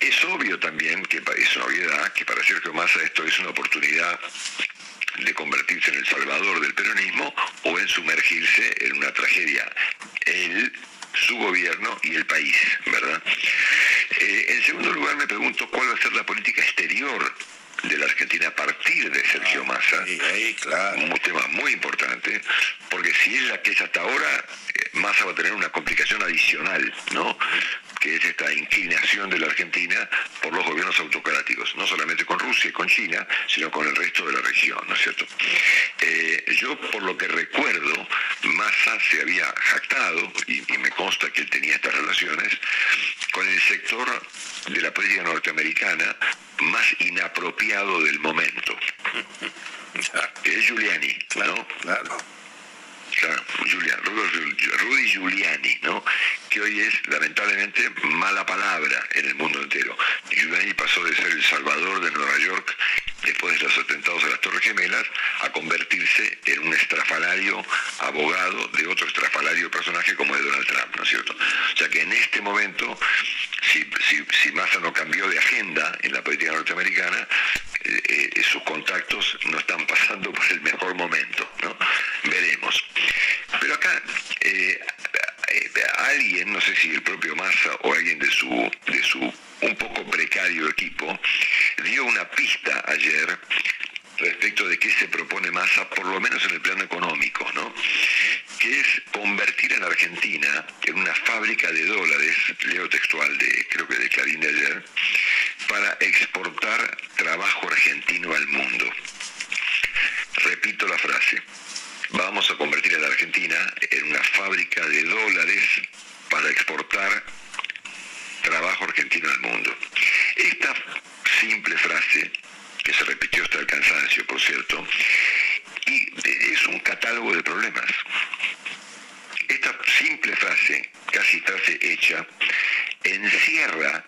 Speaker 3: es obvio también, que es una obviedad, que para Sergio Massa esto es una oportunidad de convertirse en el salvador del peronismo o en sumergirse en una tragedia. Él, su gobierno y el país, ¿verdad? Eh, en segundo lugar me pregunto cuál va a ser la política exterior de la Argentina a partir de Sergio ah, Massa. Un tema muy importante, porque si es la que es hasta ahora, eh, Massa va a tener una complicación adicional, ¿no? que es esta inclinación de la Argentina por los gobiernos autocráticos, no solamente con Rusia y con China, sino con el resto de la región, ¿no es cierto? Eh, yo, por lo que recuerdo, Massa se había jactado, y, me consta que él tenía estas relaciones, con el sector de la política norteamericana más inapropiado del momento, es Giuliani, ¿no? Claro. Claro, Rudy Giuliani, ¿no? que hoy es lamentablemente mala palabra en el mundo entero. Giuliani pasó de ser el salvador de Nueva York después de los atentados a las Torres Gemelas a convertirse en un estrafalario abogado de otro estrafalario personaje como es Donald Trump, ¿no es cierto? O sea que en este momento, si, si, Massa no cambió de agenda en la política norteamericana, eh, sus contactos no están pasando por el mejor momento, ¿no? Veremos. Pero acá eh, alguien, no sé si el propio Massa o alguien de su, de su un poco precario equipo, dio una pista ayer respecto de qué se propone Massa, por lo menos en el plano económico, ¿no? que es convertir la Argentina en una fábrica de dólares, leo textual de, creo que de Clarín de ayer, para exportar trabajo argentino al mundo. Repito la frase, vamos a convertir a la Argentina en una fábrica de dólares para exportar trabajo argentino al mundo. Esta simple frase, que se repitió hasta el cansancio, por cierto, y es un catálogo de problemas. Esta simple frase, casi frase hecha, encierra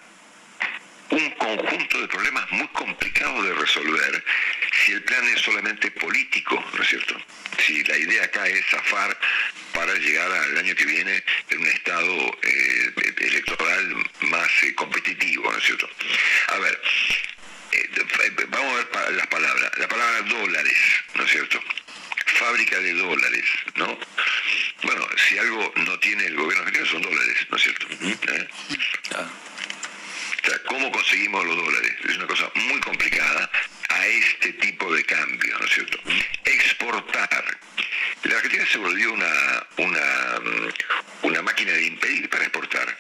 Speaker 3: un conjunto de problemas muy complicados de resolver si el plan es solamente político, ¿no es cierto? Si la idea acá es zafar para llegar al año que viene en un estado eh, electoral más eh, competitivo, ¿no es cierto? A ver, eh, vamos a ver las palabras. La palabra dólares, ¿no es cierto? Fábrica de dólares, ¿no? Bueno, si algo no tiene el gobierno argentino son dólares, ¿no es cierto? ¿Cómo conseguimos los dólares? Es una cosa muy complicada a este tipo de cambio, ¿no es cierto? Exportar. La Argentina se volvió una, una, una máquina de impedir para exportar.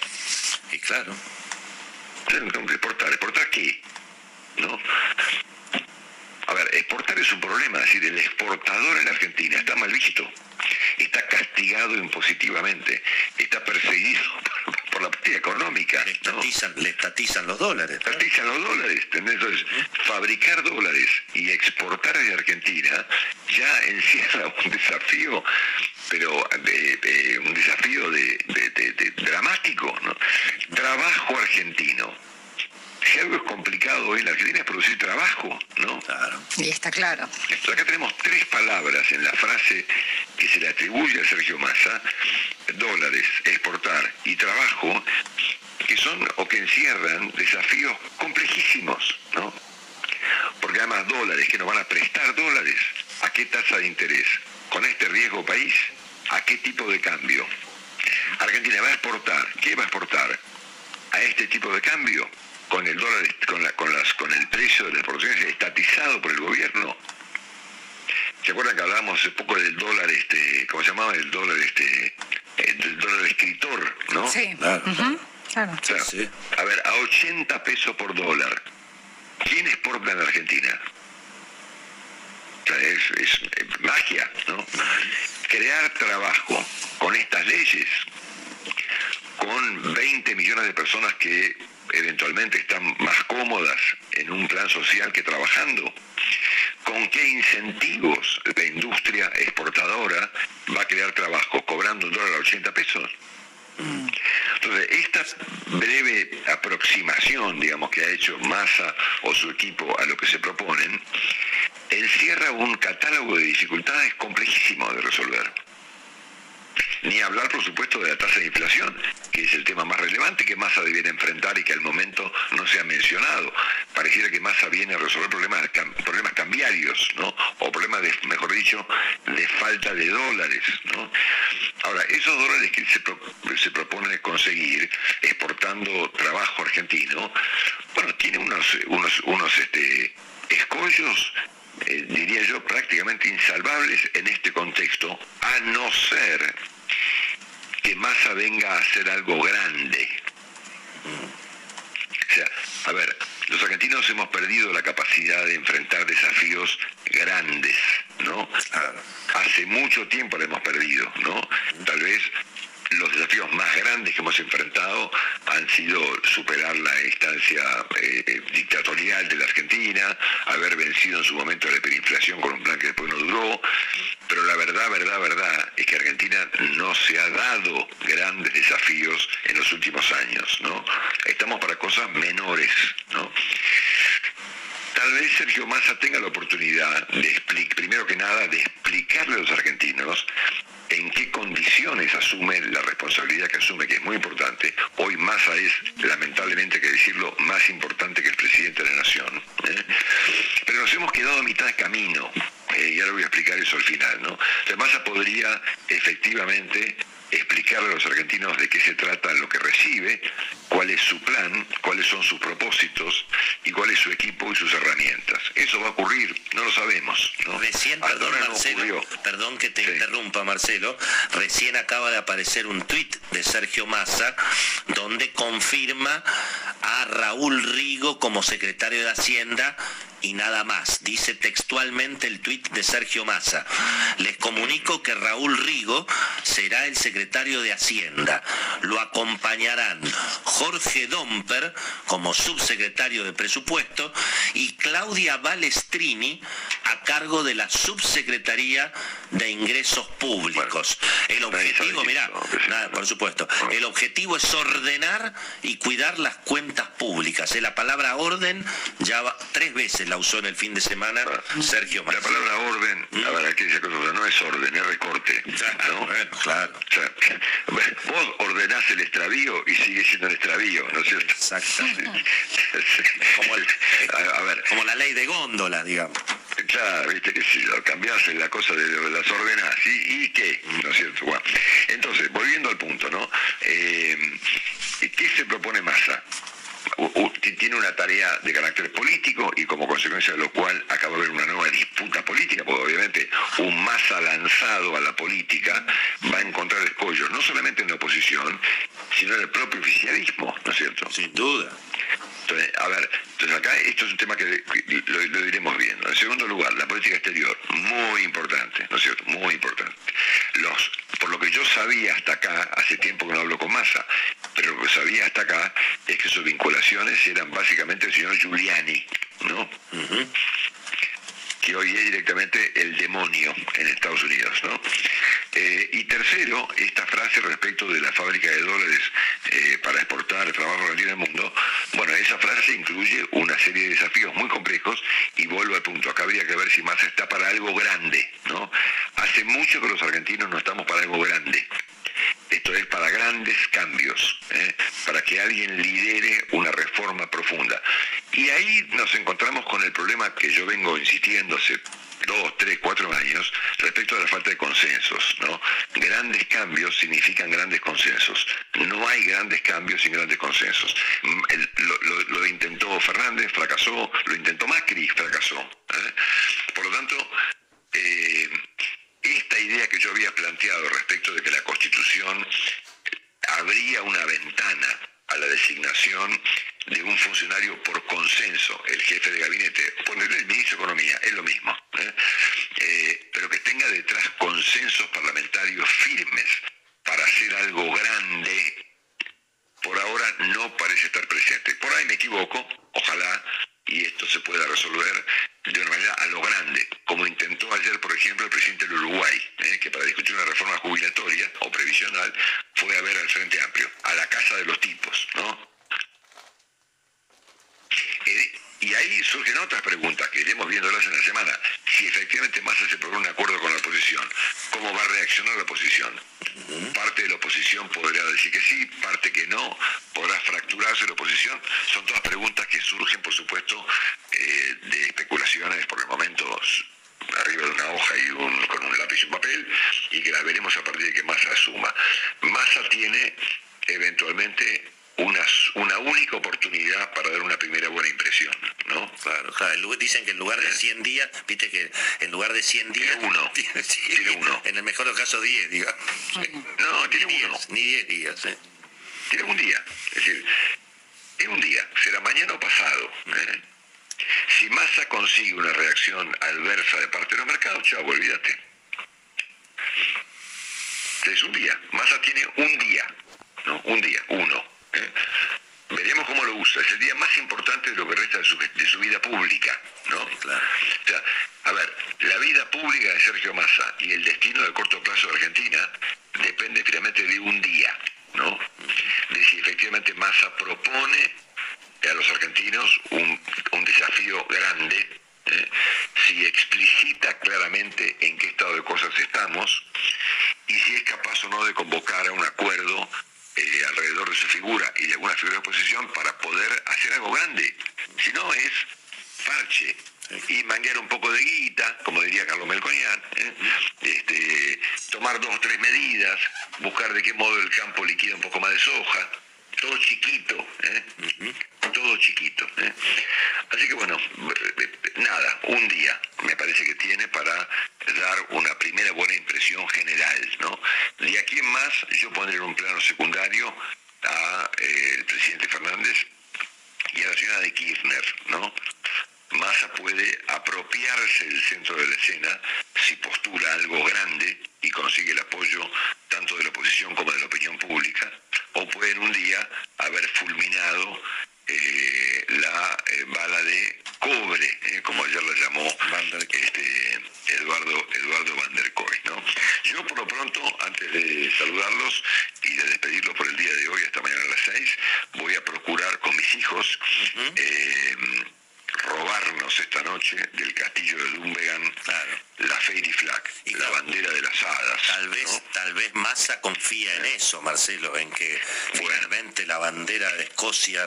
Speaker 3: Y claro. Exportar, ¿exportar qué? ¿No? A ver, exportar es un problema, es decir, el exportador en la Argentina está mal visto está castigado impositivamente, está perseguido por, la partida económica. Le estatizan,
Speaker 2: le estatizan los dólares.
Speaker 3: Estatizan los dólares. Entonces, fabricar dólares y exportar de Argentina ya encierra un desafío pero un desafío de, dramático. Trabajo argentino si algo es complicado hoy en la Argentina es producir trabajo, ¿no?
Speaker 10: Claro. Y está claro.
Speaker 3: acá tenemos tres palabras en la frase que se le atribuye a Sergio Massa, dólares, exportar y trabajo, que son o que encierran desafíos complejísimos, ¿no? Porque además dólares, que nos van a prestar dólares, ¿a qué tasa de interés? ¿Con este riesgo país? ¿A qué tipo de cambio? Argentina va a exportar. ¿Qué va a exportar? A este tipo de cambio, con el dólar, con, con, las, con el precio de las exportaciones estatizado por el gobierno. ¿Se acuerdan que hablábamos hace poco del dólar, este, ¿cómo se llamaba? El dólar, este, el dólar escritor, ¿no?
Speaker 10: Sí. Claro. claro.
Speaker 3: A ver, a 80 pesos por dólar. ¿Quién exporta en Argentina? es, magia, ¿no? Crear trabajo con estas leyes, con 20 millones de personas que eventualmente están más cómodas en un plan social que trabajando, con qué incentivos la industria exportadora va a crear trabajo cobrando un dólar a 80 pesos. Entonces, esta breve aproximación, digamos, que ha hecho Massa o su equipo a lo que se proponen, encierra un catálogo de dificultades complejísimo de resolver. Ni hablar, por supuesto, de la tasa de inflación, que es el tema más relevante que Massa debiera enfrentar y que al momento no se ha mencionado. Pareciera que Massa viene a resolver problemas, problemas cambiarios, ¿no? O problemas, de, mejor dicho, de falta de dólares, ¿no? Ahora, esos dólares que se, se propone conseguir exportando trabajo argentino, bueno, tiene unos, unos, unos este, escollos eh, diría yo, prácticamente insalvables en este contexto, a no ser que Massa venga a hacer algo grande. O sea, a ver, los argentinos hemos perdido la capacidad de enfrentar desafíos grandes, ¿no? Hace mucho tiempo la hemos perdido, ¿no? Tal vez los desafíos más grandes que hemos enfrentado han sido superar la instancia eh, dictatorial de la Argentina, haber vencido en su momento la hiperinflación con un plan que después no duró, pero la verdad, verdad, verdad es que Argentina no se ha dado grandes desafíos en los últimos años, ¿no? Estamos para cosas menores, ¿no? Tal vez Sergio Massa tenga la oportunidad de explicar, primero que nada, de explicarle a los argentinos en qué condiciones asume la responsabilidad que asume, que es muy importante. Hoy Massa es, lamentablemente que decirlo, más importante que el presidente de la Nación. ¿eh? Pero nos hemos quedado a mitad de camino, eh, y ahora voy a explicar eso al final. ¿no? Massa podría efectivamente explicarle a los argentinos de qué se trata lo que recibe, cuál es su plan, cuáles son sus propósitos y cuál es su equipo y sus herramientas. Eso va a ocurrir, no lo sabemos.
Speaker 2: Recién, perdón, Marcelo, perdón que te interrumpa Marcelo, recién acaba de aparecer un tuit de Sergio Massa donde confirma a Raúl Rigo como secretario de Hacienda y nada más. Dice textualmente el tuit de Sergio Massa. Les comunico que Raúl Rigo será el secretario de Hacienda. Lo acompañarán Jorge Domper como subsecretario de Presupuesto y Claudia Balestrini a cargo de la subsecretaría de Ingresos Públicos. el objetivo, mirá, nada, por supuesto, el objetivo es ordenar y cuidar las cuentas públicas. La palabra orden ya va tres veces la usó en el fin de semana Sergio
Speaker 3: La palabra orden, a ver, aquí dice cosa, no es orden, es recorte. ¿no?
Speaker 2: claro.
Speaker 3: Vos ordenás el extravío y sigue siendo el extravío, ¿no es cierto?
Speaker 2: Exactamente. como, la ley de góndola, digamos.
Speaker 3: Claro, viste que si cambiás la cosa de, las ordenas, ¿y, ¿y qué? ¿No es cierto? entonces, volviendo al punto, ¿no? Eh, ¿Qué se propone Massa? Tiene una tarea de carácter político y como consecuencia de lo cual acaba de haber una nueva disputa política, porque obviamente un masa lanzado a la política va a encontrar escollos no solamente en la oposición, sino en el propio oficialismo, ¿no es cierto?
Speaker 2: Sin duda.
Speaker 3: Entonces, a ver, entonces acá esto es un tema que lo, lo, diremos viendo. En segundo lugar, la política exterior, muy importante, ¿no es cierto? Muy importante. Los, por lo que yo sabía hasta acá, hace tiempo que no hablo con Massa, pero lo que sabía hasta acá es que sus vinculaciones eran básicamente el señor Giuliani, ¿no? que hoy es directamente el demonio en Estados Unidos. ¿no? Eh, y tercero, esta frase respecto de la fábrica de dólares eh, para exportar trabajo en el mundo, bueno, esa frase incluye una serie de desafíos muy complejos y vuelvo al punto, acá habría que ver si más está para algo grande, ¿no? Hace mucho que los argentinos no estamos para algo grande. Esto es para grandes cambios, ¿eh? para que alguien lidere una reforma profunda. Y ahí nos encontramos con el problema que yo vengo insistiendo hace dos, tres, cuatro años respecto a la falta de consensos. ¿no? Grandes cambios significan grandes consensos. No hay grandes cambios sin grandes consensos. Mm, lo, intentó Fernández, fracasó, lo intentó Macri, fracasó. ¿eh? Por lo tanto, eh, esta idea que yo había planteado respecto de que la Constitución habría una ventana a la designación de un funcionario por consenso, el jefe de gabinete, ponerle el ministro de Economía, es lo mismo, ¿eh? Eh, pero que tenga detrás consensos parlamentarios firmes para hacer algo grande, por ahora no parece estar presente. Por ahí me equivoco, ojalá y esto se pueda resolver de una manera a lo grande, como intentó ayer, por ejemplo, el presidente del Uruguay, ¿eh? que para discutir una reforma jubilatoria o previsional fue a ver al Frente Amplio, a la casa de los tipos, ¿no? Y ahí surgen otras preguntas que iremos viéndolas en la semana. Si efectivamente Massa se propone un acuerdo con la oposición, ¿cómo va a reaccionar la oposición? Parte de la oposición podrá decir que sí, parte que no, podrá fracturarse la oposición. Son todas preguntas que surgen, por supuesto, eh, de especulaciones por el momento arriba de una hoja y con un lápiz y un papel, y que las veremos a partir de que Massa asuma. Massa tiene eventualmente una, una única oportunidad para dar una primera buena impresión, ¿no?
Speaker 11: Claro, claro. Dicen que en lugar de 100 días, viste que en lugar de 100 días...
Speaker 3: Tiene uno. Tiene, uno.
Speaker 11: En el mejor de los casos 10, digamos.
Speaker 3: No, tiene uno.
Speaker 11: Ni 10 días, ¿eh?
Speaker 3: Tiene un día. Es decir, es un día. Será mañana o pasado. ¿eh? Si Massa consigue una reacción adversa de parte de los mercados, chao, olvídate. Es un día. Massa tiene un día.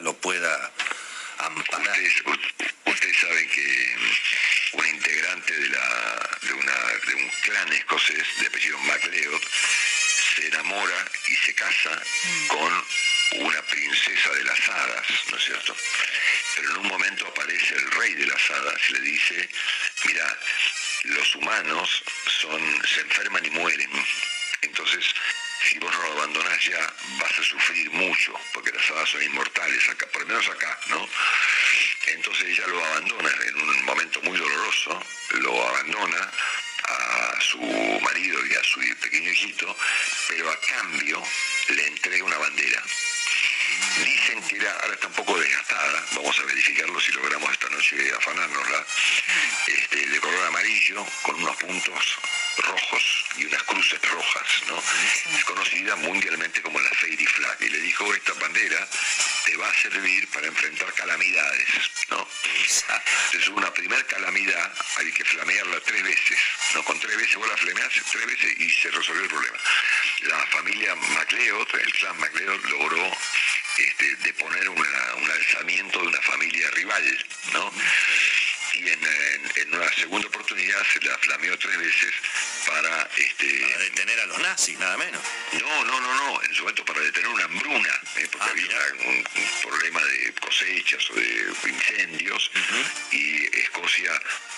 Speaker 11: Lo pueda
Speaker 3: de poner un alzamiento de una familia rival, ¿no? Y y en, una segunda oportunidad se la flameó tres veces para este
Speaker 11: detener a los nazis, nada menos.
Speaker 3: No, no, no, no, en su momento para detener una hambruna, eh, porque ah, había un, problema de cosechas o de incendios y Escocia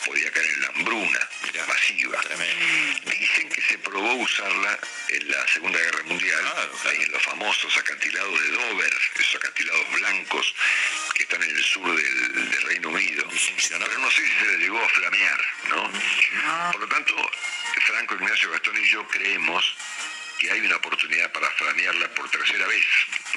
Speaker 3: podía caer en la hambruna masiva. Dicen que se probó usarla en la Segunda Guerra Mundial, en los famosos acantilados de Dover, esos acantilados blancos que están en el sur del, Reino Unido. Pero no sé si se le llegó a flamear, ¿no? Por lo tanto, Franco Ignacio Gastón y yo creemos que hay una oportunidad para flamearla por tercera vez,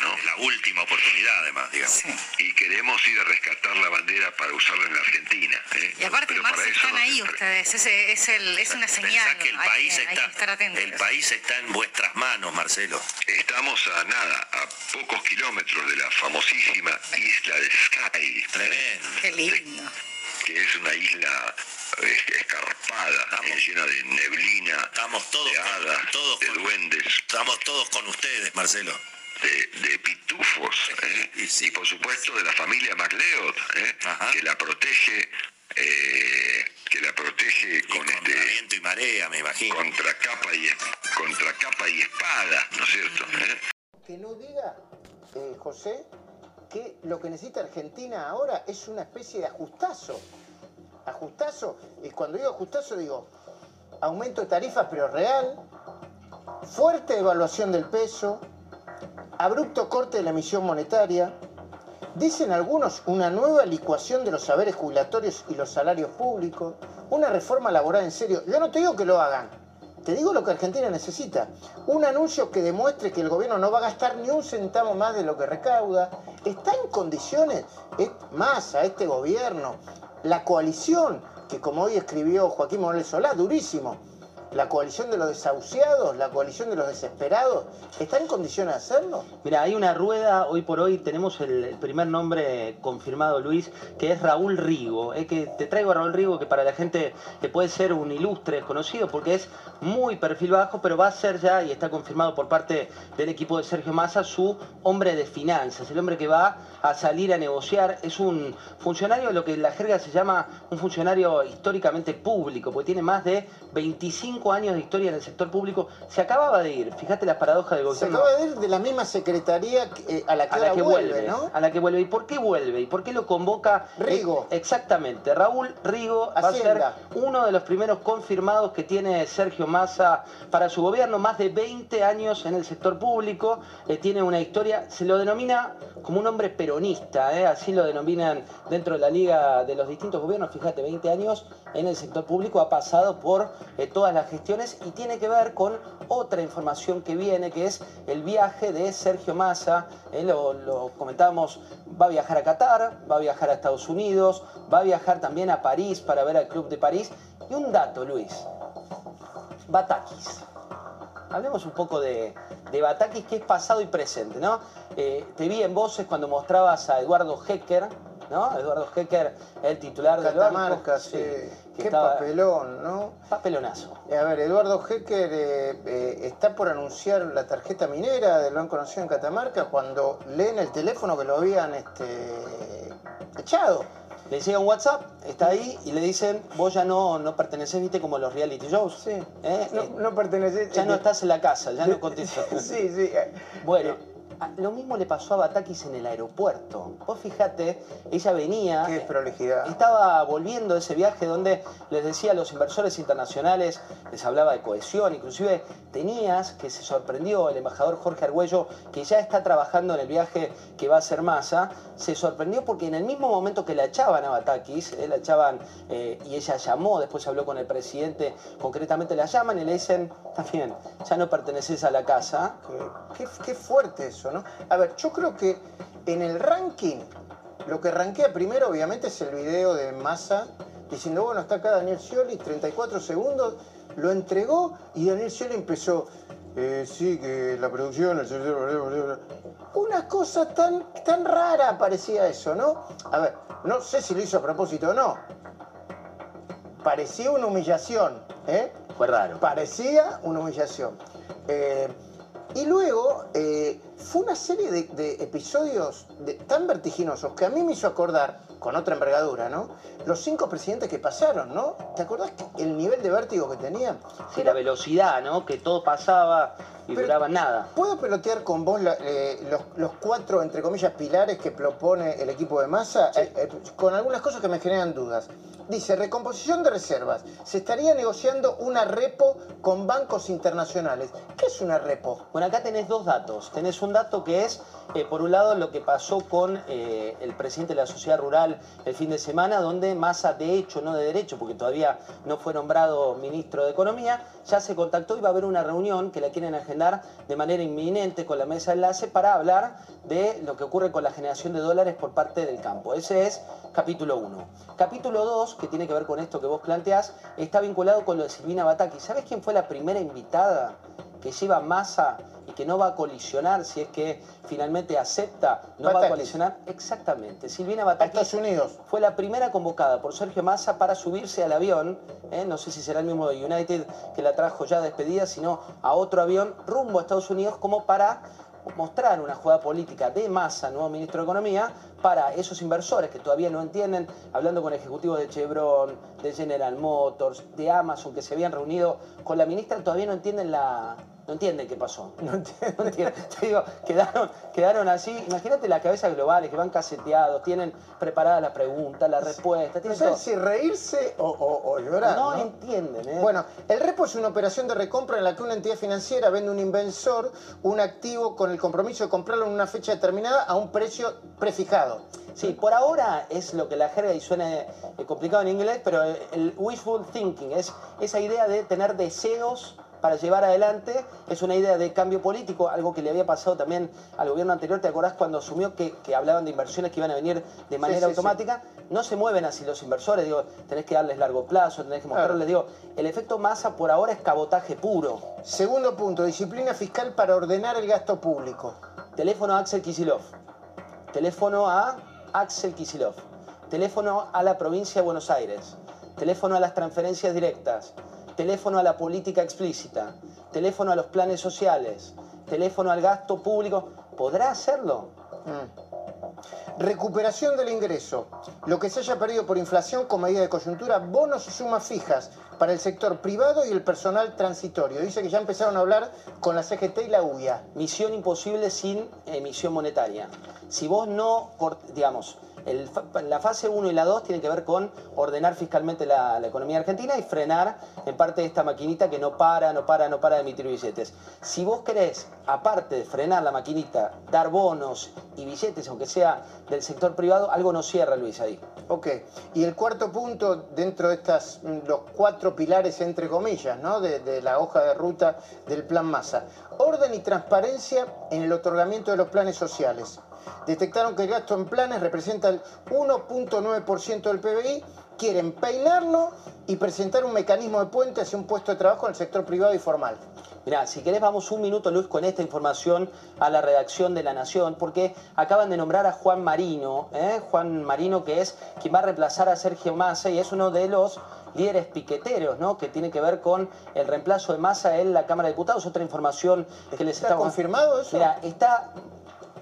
Speaker 3: ¿no?
Speaker 11: La última oportunidad, además, digamos.
Speaker 3: Y queremos ir a rescatar la bandera para usarla en la Argentina. ¿eh?
Speaker 10: Y aparte, Pero están ahí ustedes, es, es, una señal.
Speaker 11: que el país, está, el país está en vuestras manos, Marcelo.
Speaker 3: Estamos a nada, a pocos kilómetros de la famosísima isla de Sky.
Speaker 11: Tremendo.
Speaker 10: Qué lindo.
Speaker 3: Que es una isla escarpada, llena de neblina,
Speaker 11: estamos todos
Speaker 3: de hadas, todos de duendes.
Speaker 11: Estamos todos con ustedes, Marcelo.
Speaker 3: De, pitufos, ¿eh? y, por supuesto de la familia MacLeod, ¿eh? que la protege eh, que la protege con este
Speaker 11: viento y marea, me imagino.
Speaker 3: Contra capa y contra capa y espada, ¿no es cierto?
Speaker 12: Que no diga José que lo que necesita Argentina ahora es una especie de ajustazo ajustazo, y cuando digo ajustazo digo aumento de tarifas pero real, fuerte evaluación del peso, abrupto corte de la emisión monetaria, dicen algunos una nueva licuación de los saberes jubilatorios y los salarios públicos, una reforma laboral en serio. Yo no te digo que lo hagan, te digo lo que Argentina necesita. Un anuncio que demuestre que el gobierno no va a gastar ni un centavo más de lo que recauda. Está en condiciones, es más, a este gobierno, la coalición, que como hoy escribió Joaquín Morales Solá, durísimo, la coalición de los desahuciados, la coalición de los desesperados, ¿está en condiciones de hacerlo?
Speaker 13: Mira, hay una rueda, hoy por hoy tenemos el, primer nombre confirmado, Luis, que es Raúl Rigo. Es que te traigo a Raúl Rigo, que para la gente que puede ser un ilustre desconocido, porque es muy perfil bajo, pero va a ser ya, y está confirmado por parte del equipo de Sergio Massa, su hombre de finanzas, el hombre que va a salir a negociar. Es un funcionario, lo que la jerga se llama un funcionario históricamente público, porque tiene más de 25 años de historia en el sector público, se acababa de ir. Fíjate las paradojas del gobierno.
Speaker 12: Se acaba de ir de la misma secretaría eh, a la que, vuelve, ¿no?
Speaker 13: A la que vuelve. ¿Y por qué vuelve? ¿Y por qué lo convoca?
Speaker 12: Rigo.
Speaker 13: exactamente. Raúl Rigo va a ser uno de los primeros confirmados que tiene Sergio Massa para su gobierno. Más de 20 años en el sector público. Eh, tiene una historia, se lo denomina como un hombre peronista, ¿eh? así lo denominan dentro de la liga de los distintos gobiernos. Fíjate, 20 años en el sector público, ha pasado por todas las gestiones y tiene que ver con otra información que viene, que es el viaje de Sergio Massa. Eh, lo, comentábamos, va a viajar a Qatar, va a viajar a Estados Unidos, va a viajar también a París para ver al Club de París. Y un dato, Luis. Batakis. Hablemos un poco de, de Batakis, que es pasado y presente, ¿no? Eh, te vi en voces cuando mostrabas a Eduardo Hecker, ¿no? Eduardo Hecker, el titular
Speaker 12: de Catamarca, sí. Qué papelón, ¿no?
Speaker 13: Papelonazo.
Speaker 12: A ver, Eduardo Hecker eh, eh, está por anunciar la tarjeta minera del Banco Nación en Catamarca cuando leen el teléfono que lo habían este, echado.
Speaker 13: Le llega un WhatsApp, está ahí y le dicen, vos ya no, no pertenecés, viste, como los reality shows.
Speaker 12: Sí. ¿Eh? No, no pertenecés.
Speaker 13: Ya no estás en la casa, ya no contestas.
Speaker 12: sí, sí.
Speaker 13: Bueno, lo mismo le pasó a Batakis en el aeropuerto. Vos fíjate, ella venía.
Speaker 12: Qué prolijidad.
Speaker 13: Estaba volviendo de ese viaje donde les decía a los inversores internacionales, les hablaba de cohesión, inclusive tenías que se sorprendió el embajador Jorge Argüello, que ya está trabajando en el viaje que va a ser masa, se sorprendió porque en el mismo momento que la echaban a Batakis, eh, la echaban eh, y ella llamó, después habló con el presidente, concretamente la llaman y le dicen, también, ya no perteneces a la casa.
Speaker 12: qué, qué fuerte eso. A ver, yo creo que en el ranking, lo que rankea primero obviamente es el video de Massa diciendo, bueno, está acá Daniel Scioli, 34 segundos, lo entregó y Daniel Scioli empezó, eh, sí, que la producción, el Una cosa tan, tan rara parecía eso, ¿no? A ver, no sé si lo hizo a propósito o no. Parecía una humillación, ¿eh?
Speaker 13: Fue raro.
Speaker 12: Parecía una humillación. Eh, Y luego eh, fue una serie de, episodios tan vertiginosos que a mí me hizo acordar, con otra envergadura, ¿no? Los cinco presidentes que pasaron, ¿no? ¿Te acordás el nivel de vértigo que tenían?
Speaker 13: Sí, la velocidad, ¿no? Que todo pasaba y duraba nada.
Speaker 12: ¿Puedo pelotear con vos eh, los, cuatro, entre comillas, pilares que propone el equipo de masa? Eh, con algunas cosas que me generan dudas. Dice, recomposición de reservas. Se estaría negociando una repo con bancos internacionales. ¿Qué es una repo?
Speaker 13: Bueno, acá tenés dos datos. Tenés un dato que es, eh, por un lado, lo que pasó con eh, el presidente de la sociedad rural el fin de semana, donde Massa, de hecho, no de derecho, porque todavía no fue nombrado ministro de Economía, ya se contactó y va a haber una reunión que la quieren agendar de manera inminente con la mesa de enlace para hablar de lo que ocurre con la generación de dólares por parte del campo. Ese es capítulo 1. Capítulo 2, que tiene que ver con esto que vos planteás, está vinculado con lo de Silvina Bataki. ¿Sabes quién fue la primera invitada que lleva masa y que no va a colisionar si es que finalmente acepta, no va a colisionar? Exactamente. Silvina Bataki
Speaker 12: Estados Unidos.
Speaker 13: fue la primera convocada por Sergio Massa para subirse al avión, ¿eh? no sé si será el mismo de United que la trajo ya despedida, sino a otro avión rumbo a Estados Unidos como para mostrar una jugada política de masa, nuevo ministro de Economía, para esos inversores que todavía no entienden, hablando con ejecutivos de Chevron, de General Motors, de Amazon, que se habían reunido con la ministra, todavía no entienden la, no entienden qué pasó. No entienden. Te digo, quedaron, quedaron así. Imagínate las cabezas globales que van caseteados, tienen preparadas la pregunta, la respuesta.
Speaker 12: No sé si reírse o, llorar.
Speaker 13: No, entienden. ¿eh?
Speaker 12: Bueno, el repo es una operación de recompra en la que una entidad financiera vende a un inversor un activo con el compromiso de comprarlo en una fecha determinada a un precio prefijado.
Speaker 13: Sí, por ahora es lo que la jerga y suena eh, complicado en inglés, pero el wishful thinking es esa idea de tener deseos para llevar adelante. Es una idea de cambio político, algo que le había pasado también al gobierno anterior. ¿Te acordás cuando asumió que, hablaban de inversiones que iban a venir de manera automática? No se mueven así los inversores, digo, tenés que darles largo plazo, tenés que mostrarles, digo, el efecto masa por ahora es cabotaje puro.
Speaker 12: Segundo punto, disciplina fiscal para ordenar el gasto público.
Speaker 13: Teléfono a Axel Kisilov. Teléfono a Axel Kisilov. Teléfono a la provincia de Buenos Aires. Teléfono a las transferencias directas teléfono a la política explícita, teléfono a los planes sociales, teléfono al gasto público, ¿podrá hacerlo? Mm.
Speaker 12: Recuperación del ingreso. Lo que se haya perdido por inflación con medida de coyuntura, bonos y sumas fijas para el sector privado y el personal transitorio. Dice que ya empezaron a hablar con la CGT y la UIA.
Speaker 13: Misión imposible sin emisión monetaria. Si vos no, digamos, la fase 1 y la 2 tienen que ver con ordenar fiscalmente la, economía argentina y frenar en parte esta maquinita que no para, no para, no para de emitir billetes. Si vos querés, aparte de frenar la maquinita, dar bonos y billetes, aunque sea del sector privado, algo no cierra, Luis, ahí.
Speaker 12: Ok. Y el cuarto punto, dentro de estas, mm, los cuatro pilares, entre comillas, ¿no? de, de la hoja de ruta del plan Massa. Orden y transparencia en el otorgamiento de los planes sociales detectaron que el gasto en planes representa el 1.9% del PBI, quieren peinarlo y presentar un mecanismo de puente hacia un puesto de trabajo en el sector privado y formal.
Speaker 13: Mirá, si querés vamos un minuto, Luis, con esta información a la redacción de La Nación, porque acaban de nombrar a Juan Marino, ¿eh? Juan Marino que es quien va a reemplazar a Sergio Massa y es uno de los líderes piqueteros, ¿no? Que tiene que ver con el reemplazo de Massa en la Cámara de Diputados. Otra información que les
Speaker 12: está... ¿Está confirmado eso?
Speaker 13: Mira, está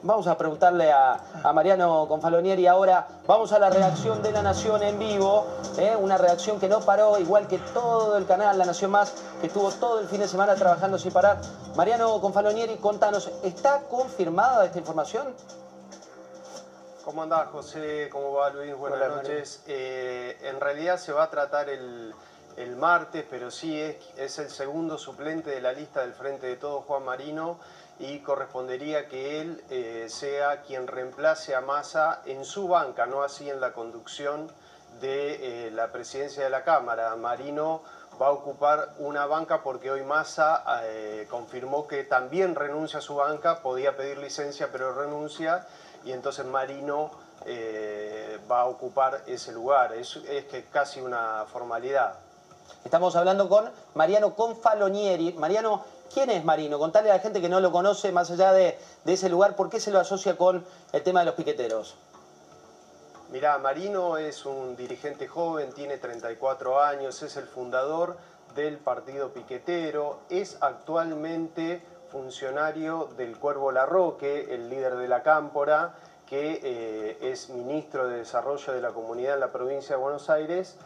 Speaker 13: Vamos a preguntarle a, Mariano Confalonieri ahora. Vamos a la reacción de La Nación en vivo. ¿eh? Una reacción que no paró, igual que todo el canal La Nación Más, que estuvo todo el fin de semana trabajando sin parar. Mariano Confalonieri, contanos, ¿está confirmada esta información?
Speaker 14: ¿Cómo andás, José? ¿Cómo va, Luis? Buenas noches. Eh, en realidad se va a tratar el, martes, pero sí es, es el segundo suplente de la lista del Frente de Todos, Juan Marino y correspondería que él eh, sea quien reemplace a Massa en su banca, no así en la conducción de eh, la presidencia de la Cámara. Marino va a ocupar una banca porque hoy Massa eh, confirmó que también renuncia a su banca, podía pedir licencia pero renuncia y entonces Marino va a ocupar ese lugar. Es, es casi una formalidad.
Speaker 13: Estamos hablando con Mariano Confalonieri. Mariano, ¿quién es Marino? Contale a la gente que no lo conoce más allá de, ese lugar, ¿por qué se lo asocia con el tema de los piqueteros?
Speaker 14: Mirá, Marino es un dirigente joven, tiene 34 años, es el fundador del partido piquetero, es actualmente funcionario del Cuervo Larroque, el líder de la Cámpora, que eh, es ministro de Desarrollo de la Comunidad en la provincia de Buenos Aires.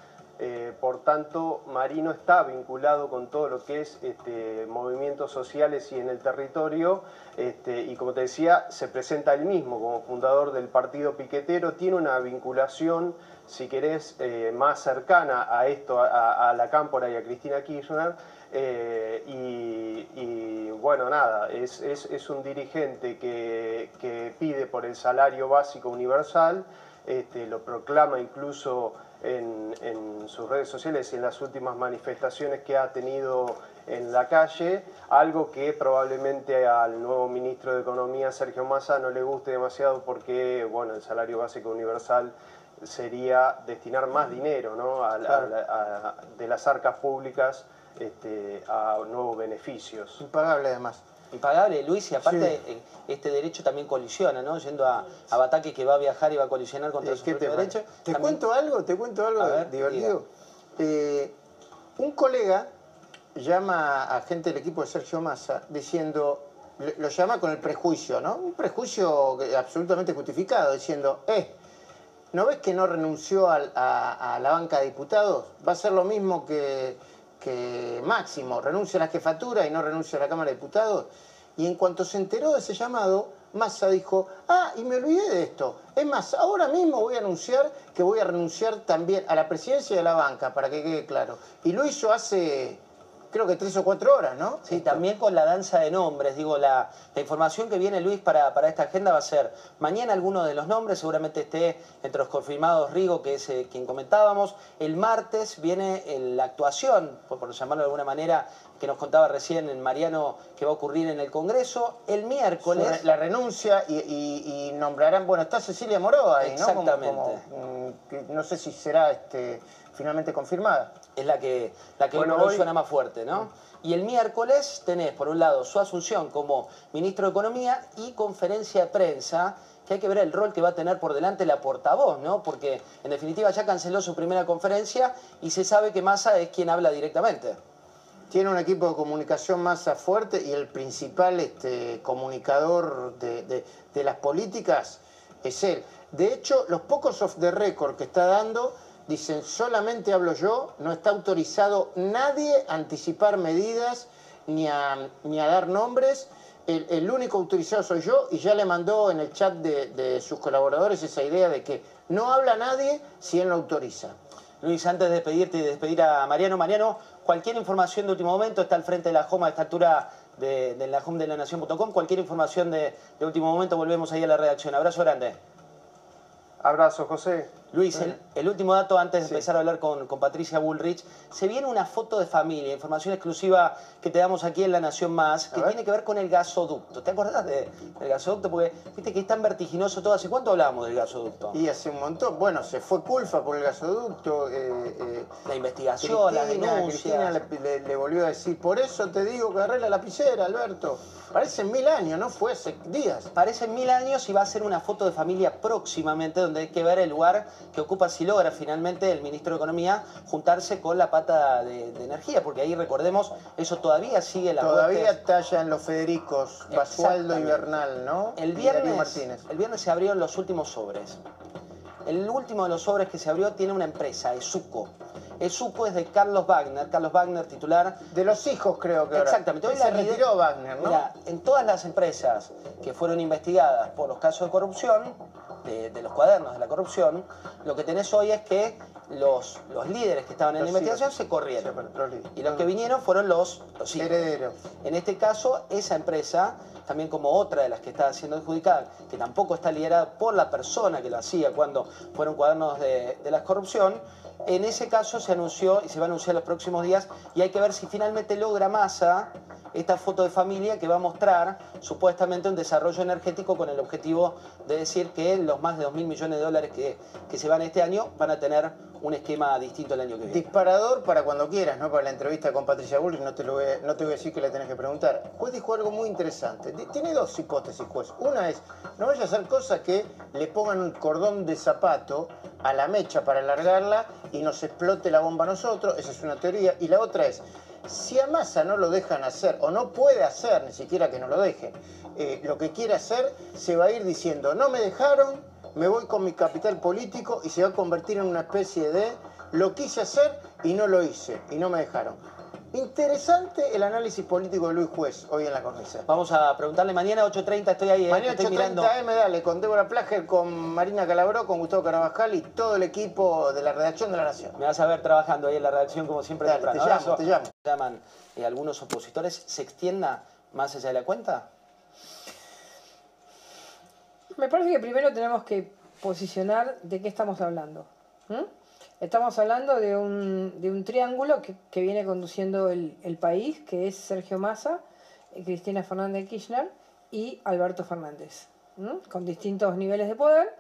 Speaker 14: Eh, por tanto, Marino está vinculado con todo lo que es este, movimientos sociales y en el territorio. Este, y como te decía, se presenta él mismo como fundador del partido piquetero. Tiene una vinculación, si querés, eh, más cercana a esto, a, la Cámpora y a Cristina Kirchner. y, bueno, nada, es, un dirigente que, que, pide por el salario básico universal, este, lo proclama incluso en, sus redes sociales y en las últimas manifestaciones que ha tenido en la calle, algo que probablemente al nuevo ministro de Economía, Sergio Massa, no le guste demasiado porque bueno, el salario básico universal sería destinar más dinero ¿no? de las arcas públicas este, a nuevos beneficios.
Speaker 12: Impagable además
Speaker 13: impagable, Luis, y aparte eh, este derecho también colisiona, ¿no? Yendo a, a Bataque que va a viajar y va a colisionar contra su propio derecho.
Speaker 12: Te cuento algo, te cuento algo divertido. Eh, un colega llama a gente del equipo de Sergio Massa diciendo, lo llama con el prejuicio, ¿no? Un prejuicio absolutamente justificado, diciendo, eh, ¿no ves que no renunció a, a la banca de diputados? Va a ser lo mismo que que Máximo renuncia a la jefatura y no renuncia a la Cámara de Diputados. Y en cuanto se enteró de ese llamado, Massa dijo, ah, y me olvidé de esto. Es más, ahora mismo voy a anunciar que voy a renunciar también a la presidencia de la banca, para que quede claro. Y lo hizo hace creo que tres o cuatro horas, ¿no?
Speaker 13: Sí, también con la danza de nombres. Digo, la, información que viene, Luis, para, para, esta agenda va a ser mañana alguno de los nombres, seguramente esté entre los confirmados Rigo, que es eh, quien comentábamos. El martes viene la actuación, por, llamarlo de alguna manera, que nos contaba recién en Mariano que va a ocurrir en el Congreso. El miércoles...
Speaker 12: la renuncia y, nombrarán, bueno, está Cecilia Moró ahí,
Speaker 13: ¿no? Exactamente.
Speaker 12: Mm, no sé si será este, finalmente confirmada.
Speaker 13: Es la que, la que hoy suena más fuerte, ¿no? Y el miércoles tenés, por un lado, su asunción como ministro de Economía y conferencia de prensa, que hay que ver el rol que va a tener por delante la portavoz, ¿no? Porque, en definitiva, ya canceló su primera conferencia y se sabe que Massa es quien habla directamente.
Speaker 12: Tiene un equipo de comunicación Massa fuerte y el principal este, comunicador de, las políticas es él. De hecho, los pocos off the record que está dando dicen solamente hablo yo, no está autorizado nadie a anticipar medidas ni a, ni a dar nombres. El, único autorizado soy yo y ya le mandó en el chat de, sus colaboradores esa idea de que no habla nadie si él no autoriza.
Speaker 13: Luis, antes de despedirte y de despedir a Mariano, Mariano, cualquier información de último momento está al frente de la home a esta altura de, la home de la nación.com. Cualquier información de, de último momento, volvemos ahí a la redacción. Abrazo grande.
Speaker 14: Abrazo, José.
Speaker 13: Luis, el, último dato antes de empezar a hablar con, Patricia Bullrich. Se viene una foto de familia, información exclusiva que te damos aquí en La Nación Más, que tiene que ver con el gasoducto. ¿Te acordás del gasoducto? Porque viste que es tan vertiginoso todo. ¿Hace cuánto hablamos del gasoducto?
Speaker 12: Y hace un montón. Bueno, se fue culpa por el gasoducto. Eh,
Speaker 13: eh, la investigación, la denuncia.
Speaker 12: Cristina le, volvió a decir, por eso te digo que agarré la lapicera, Alberto. Parecen mil años, ¿no? Fue hace días.
Speaker 13: Parecen mil años y va a ser una foto de familia próximamente donde hay que ver el lugar que ocupa si logra finalmente el ministro de Economía juntarse con la pata de, energía, porque ahí recordemos, eso todavía sigue la
Speaker 12: Todavía tallan los Federicos, Basualdo y Bernal, ¿no?
Speaker 13: El viernes, el viernes se abrieron los últimos sobres. El último de los sobres que se abrió tiene una empresa, Esuco. Esuco es de Carlos Wagner, Carlos Wagner titular.
Speaker 12: De los hijos creo que
Speaker 13: Exactamente.
Speaker 12: Hoy se retiró Wagner, ¿no?
Speaker 13: en todas las empresas que fueron investigadas por los casos de corrupción, de, los cuadernos de la corrupción, lo que tenés hoy es que los, los líderes que estaban en la investigación se corrieron. y los que vinieron fueron los,
Speaker 12: herederos.
Speaker 13: En este caso, esa empresa, también como otra de las que está siendo adjudicada, que tampoco está liderada por la persona que lo hacía cuando fueron cuadernos de, de la corrupción, en ese caso se anunció y se va a anunciar los próximos días y hay que ver si finalmente logra masa esta foto de familia que va a mostrar supuestamente un desarrollo energético con el objetivo de decir que los más de 2.000 millones de dólares que, que se van este año van a tener un esquema distinto el año que viene.
Speaker 12: Disparador para cuando quieras, ¿no? Para la entrevista con Patricia Bullrich, no te, voy a, no te voy decir que le tenés que preguntar. Juez dijo algo muy interesante. Tiene dos hipótesis, juez. Una es, no vaya a hacer cosas que le pongan un cordón de zapato a la mecha para alargarla y nos explote la bomba a nosotros. Esa es una teoría. Y la otra es, Si a Massa no lo dejan hacer, o no puede hacer, ni siquiera que no lo deje, eh, lo que quiere hacer, se va a ir diciendo, no me dejaron, me voy con mi capital político y se va a convertir en una especie de, lo quise hacer y no lo hice, y no me dejaron. Interesante el análisis político de Luis Juez hoy en la cornisa.
Speaker 13: Vamos a preguntarle mañana 8.30, estoy ahí.
Speaker 12: Eh, mañana 8.30 M, dale, con Débora Plager, con Marina Calabró, con Gustavo Carabajal y todo el equipo de la redacción de La Nación.
Speaker 13: Me vas a ver trabajando ahí en la redacción como siempre.
Speaker 12: Dale, te llamo, te llamo.
Speaker 13: Llaman eh, algunos opositores, ¿se extienda más allá de la cuenta?
Speaker 15: Me parece que primero tenemos que posicionar de qué estamos hablando. Estamos hablando de un, de un triángulo que, viene conduciendo el, el, país, que es Sergio Massa, eh, Cristina Fernández Kirchner y Alberto Fernández, con distintos niveles de poder.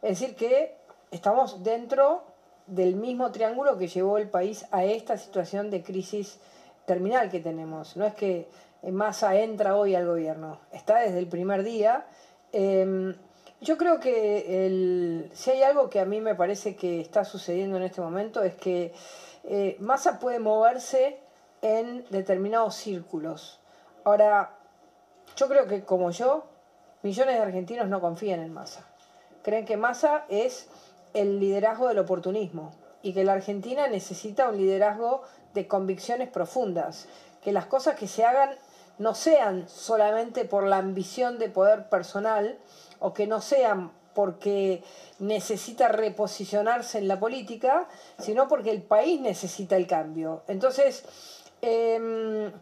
Speaker 15: Es decir, que estamos dentro del mismo triángulo que llevó el país a esta situación de crisis terminal que tenemos. No es que Massa entra hoy al gobierno, está desde el primer día. Eh, yo creo que el, si hay algo que a mí me parece que está sucediendo en este momento es que eh, Massa puede moverse en determinados círculos. Ahora, yo creo que como yo, millones de argentinos no confían en Massa. Creen que Massa es el liderazgo del oportunismo y que la Argentina necesita un liderazgo de convicciones profundas, que las cosas que se hagan no sean solamente por la ambición de poder personal, o que no sean porque necesita reposicionarse en la política, sino porque el país necesita el cambio. Entonces, em,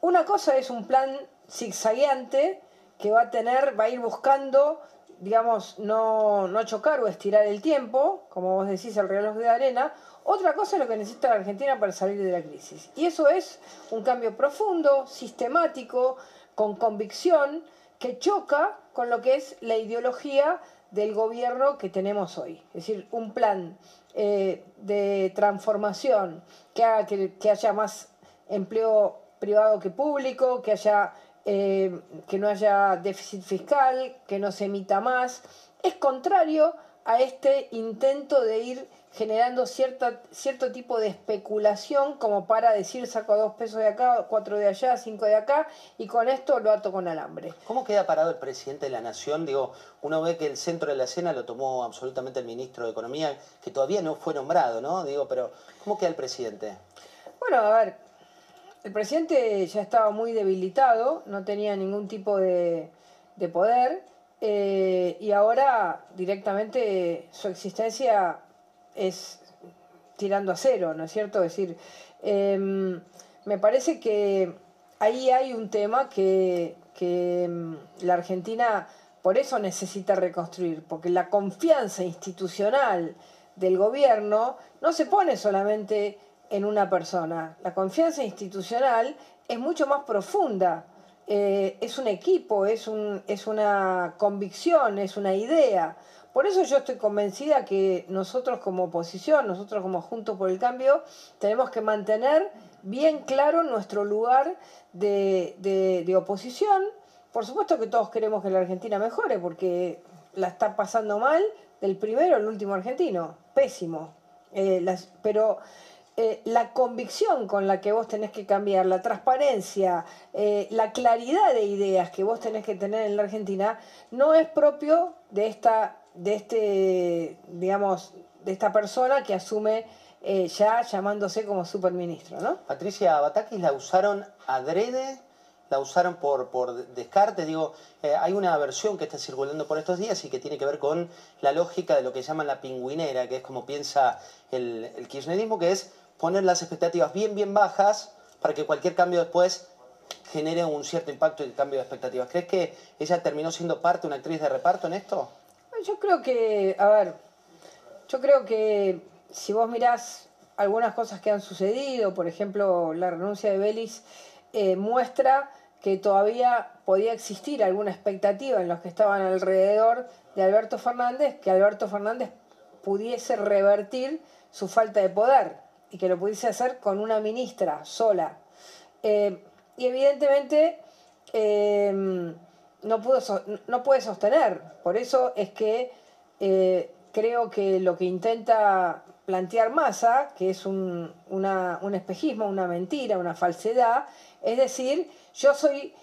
Speaker 15: una cosa es un plan zigzagueante que va a tener, va a ir buscando, digamos, no, no chocar o estirar el tiempo, como vos decís, el reloj de arena. Otra cosa es lo que necesita la Argentina para salir de la crisis. Y eso es un cambio profundo, sistemático, con convicción, que choca con lo que es la ideología del gobierno que tenemos hoy. Es decir, un plan eh, de transformación que haga que, haya más empleo privado que público, que, haya, eh, que no haya déficit fiscal, que no se emita más, es contrario a este intento de ir generando cierta, cierto tipo de especulación como para decir saco dos pesos de acá, cuatro de allá, cinco de acá y con esto lo ato con alambre.
Speaker 13: ¿Cómo queda parado el presidente de la Nación? Digo, uno ve que el centro de la escena lo tomó absolutamente el ministro de Economía, que todavía no fue nombrado, ¿no? Digo, pero ¿cómo queda el presidente?
Speaker 15: Bueno, a ver, el presidente ya estaba muy debilitado, no tenía ningún tipo de, de poder eh, y ahora directamente su existencia es tirando a cero, ¿no es cierto? Es decir, em, me parece que ahí hay un tema que, em, la Argentina por eso necesita reconstruir, porque la confianza institucional del gobierno no se pone solamente en una persona, la confianza institucional es mucho más profunda, eh, es un equipo, es, un, es una convicción, es una idea. Por eso yo estoy convencida que nosotros como oposición, nosotros como Juntos por el Cambio, tenemos que mantener bien claro nuestro lugar de, oposición. Por supuesto que todos queremos que la Argentina mejore, porque la está pasando mal del primero al último argentino. Pésimo. Eh, pero eh, la convicción con la que vos tenés que cambiar, la transparencia, eh, la claridad de ideas que vos tenés que tener en la Argentina, no es propio de esta de este, digamos, de esta persona que asume eh, ya llamándose como superministro, ¿no?
Speaker 13: Patricia Batakis la usaron adrede, la usaron por, por descarte, digo, eh, hay una versión que está circulando por estos días y que tiene que ver con la lógica de lo que llaman la pingüinera, que es como piensa el, kirchnerismo, que es poner las expectativas bien, bien bajas para que cualquier cambio después genere un cierto impacto y cambio de expectativas. ¿Crees que ella terminó siendo parte, una actriz de reparto en esto?
Speaker 15: Yo creo que, a ver, yo creo que si vos mirás algunas cosas que han sucedido, por ejemplo, la renuncia de Belis, eh, muestra que todavía podía existir alguna expectativa en los que estaban alrededor de Alberto Fernández, que Alberto Fernández pudiese revertir su falta de poder y que lo pudiese hacer con una ministra sola. Eh, y evidentemente eh, no, pudo, no puede sostener. Por eso es que eh, creo que lo que intenta plantear Massa, que es un, un espejismo, una mentira, una falsedad, es decir, yo soy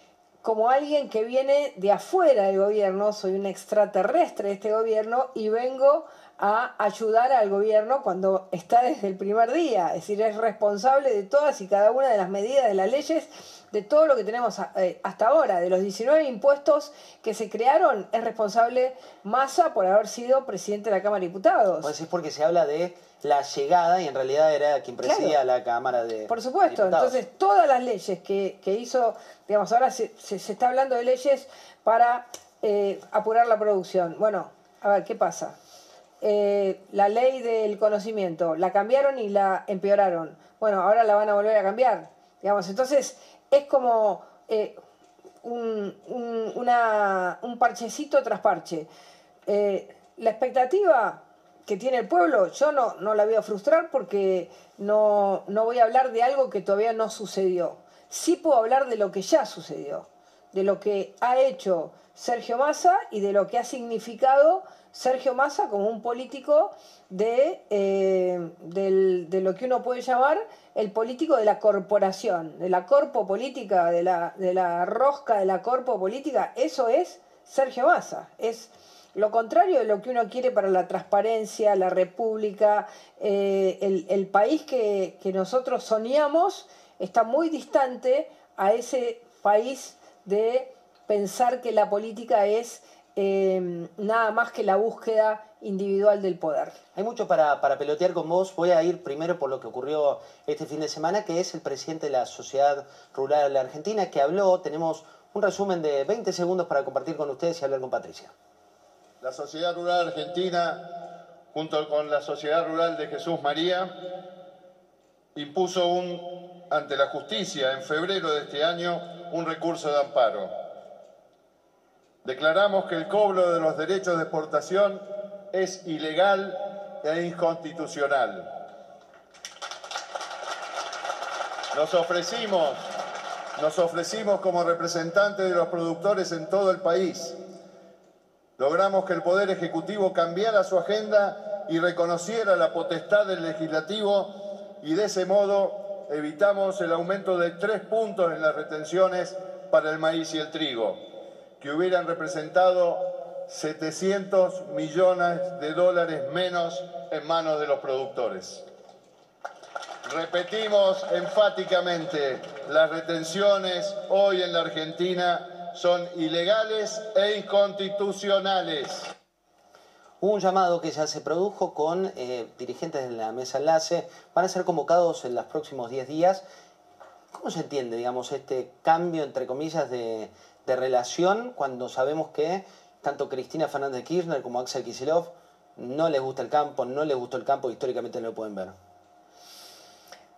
Speaker 15: como alguien que viene de afuera del gobierno, soy un extraterrestre de este gobierno y vengo a ayudar al gobierno cuando está desde el primer día, es decir, es responsable de todas y cada una de las medidas de las leyes, de todo lo que tenemos eh, hasta ahora, de los 19 impuestos que se crearon, es responsable Massa por haber sido presidente de la Cámara de Diputados.
Speaker 13: Pues es porque se habla de la llegada y en realidad era quien presidía la Cámara de
Speaker 15: Por supuesto, entonces todas las leyes que, hizo, digamos, ahora se, está hablando de leyes para eh, apurar la producción. Bueno, a ver, ¿qué pasa? Eh, la ley del conocimiento, la cambiaron y la empeoraron. Bueno, ahora la van a volver a cambiar. Digamos, entonces es como eh, un, un, parchecito tras parche. la expectativa que tiene el pueblo, yo no, no la voy a frustrar porque no, no voy a hablar de algo que todavía no sucedió. Sí puedo hablar de lo que ya sucedió, de lo que ha hecho Sergio Massa y de lo que ha significado Sergio Massa como un político de, eh, de lo que uno puede llamar el político de la corporación, de la corpo política, de la, de la rosca de la corpo política. Eso es Sergio Massa. Es lo contrario de lo que uno quiere para la transparencia, la república, eh, el, país que, nosotros soñamos está muy distante a ese país de pensar que la política es em, nada más que la búsqueda individual del poder.
Speaker 13: Hay mucho para, para, pelotear con vos. Voy a ir primero por lo que ocurrió este fin de semana, que es el presidente de la Sociedad Rural de la Argentina, que habló. Tenemos un resumen de 20 segundos para compartir con ustedes y hablar con Patricia.
Speaker 16: La Sociedad Rural Argentina, junto con la Sociedad Rural de Jesús María, impuso un, ante la justicia en febrero de este año un recurso de amparo. Declaramos que el cobro de los derechos de exportación es ilegal e inconstitucional. Nos ofrecimos, nos ofrecimos como representantes de los productores en todo el país Logramos que el Poder Ejecutivo cambiara su agenda y reconociera la potestad del Legislativo y de ese modo evitamos el aumento de tres puntos en las retenciones para el maíz y el trigo, que hubieran representado 700 millones de dólares menos en manos de los productores. Repetimos enfáticamente, las retenciones hoy en la Argentina son ilegales e inconstitucionales.
Speaker 13: Un llamado que ya se produjo con eh, dirigentes de la mesa enlace. Van a ser convocados en los próximos 10 días. ¿Cómo se entiende, digamos, este cambio, entre comillas, de, relación cuando sabemos que tanto Cristina Fernández Kirchner como Axel Kicillof no les gusta el campo, no les gustó el campo, históricamente no lo pueden ver?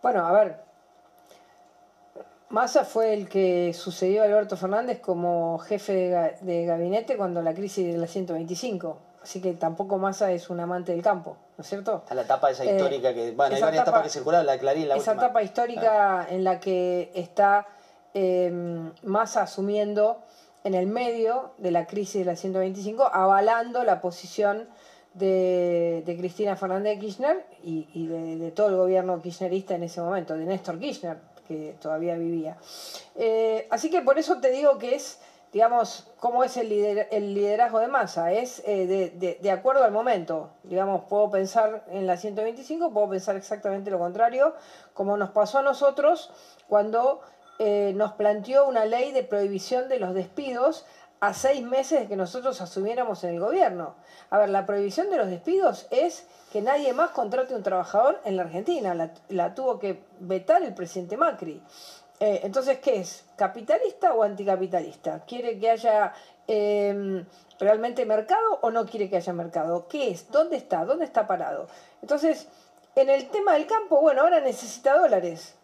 Speaker 15: Bueno, a ver, Massa fue el que sucedió a Alberto Fernández como jefe de, gabinete cuando la crisis de la 125. Así que tampoco Massa es un amante del campo, ¿no es cierto?
Speaker 13: A la etapa esa eh, histórica que. Bueno, hay varias etapas que circularon, la Clarín, la
Speaker 15: Esa etapa histórica en la que está eh, Massa asumiendo en el medio de la crisis de la 125, avalando la posición de, Cristina Fernández de Kirchner y, de, todo el gobierno kirchnerista en ese momento, de Néstor Kirchner, que todavía vivía. Eh, así que por eso te digo que es, digamos, cómo es el, el liderazgo de masa, es eh, de, acuerdo al momento. Digamos, puedo pensar en la 125, puedo pensar exactamente lo contrario, como nos pasó a nosotros cuando eh, nos planteó una ley de prohibición de los despidos a seis meses de que nosotros asumiéramos en el gobierno. A ver, la prohibición de los despidos es que nadie más contrate un trabajador en la Argentina. La, tuvo que vetar el presidente Macri. Eh, entonces, ¿qué es? ¿Capitalista o anticapitalista? ¿Quiere que haya em, realmente mercado o no quiere que haya mercado? ¿Qué es? ¿Dónde está? ¿Dónde está parado? Entonces, en el tema del campo, bueno, ahora necesita dólares.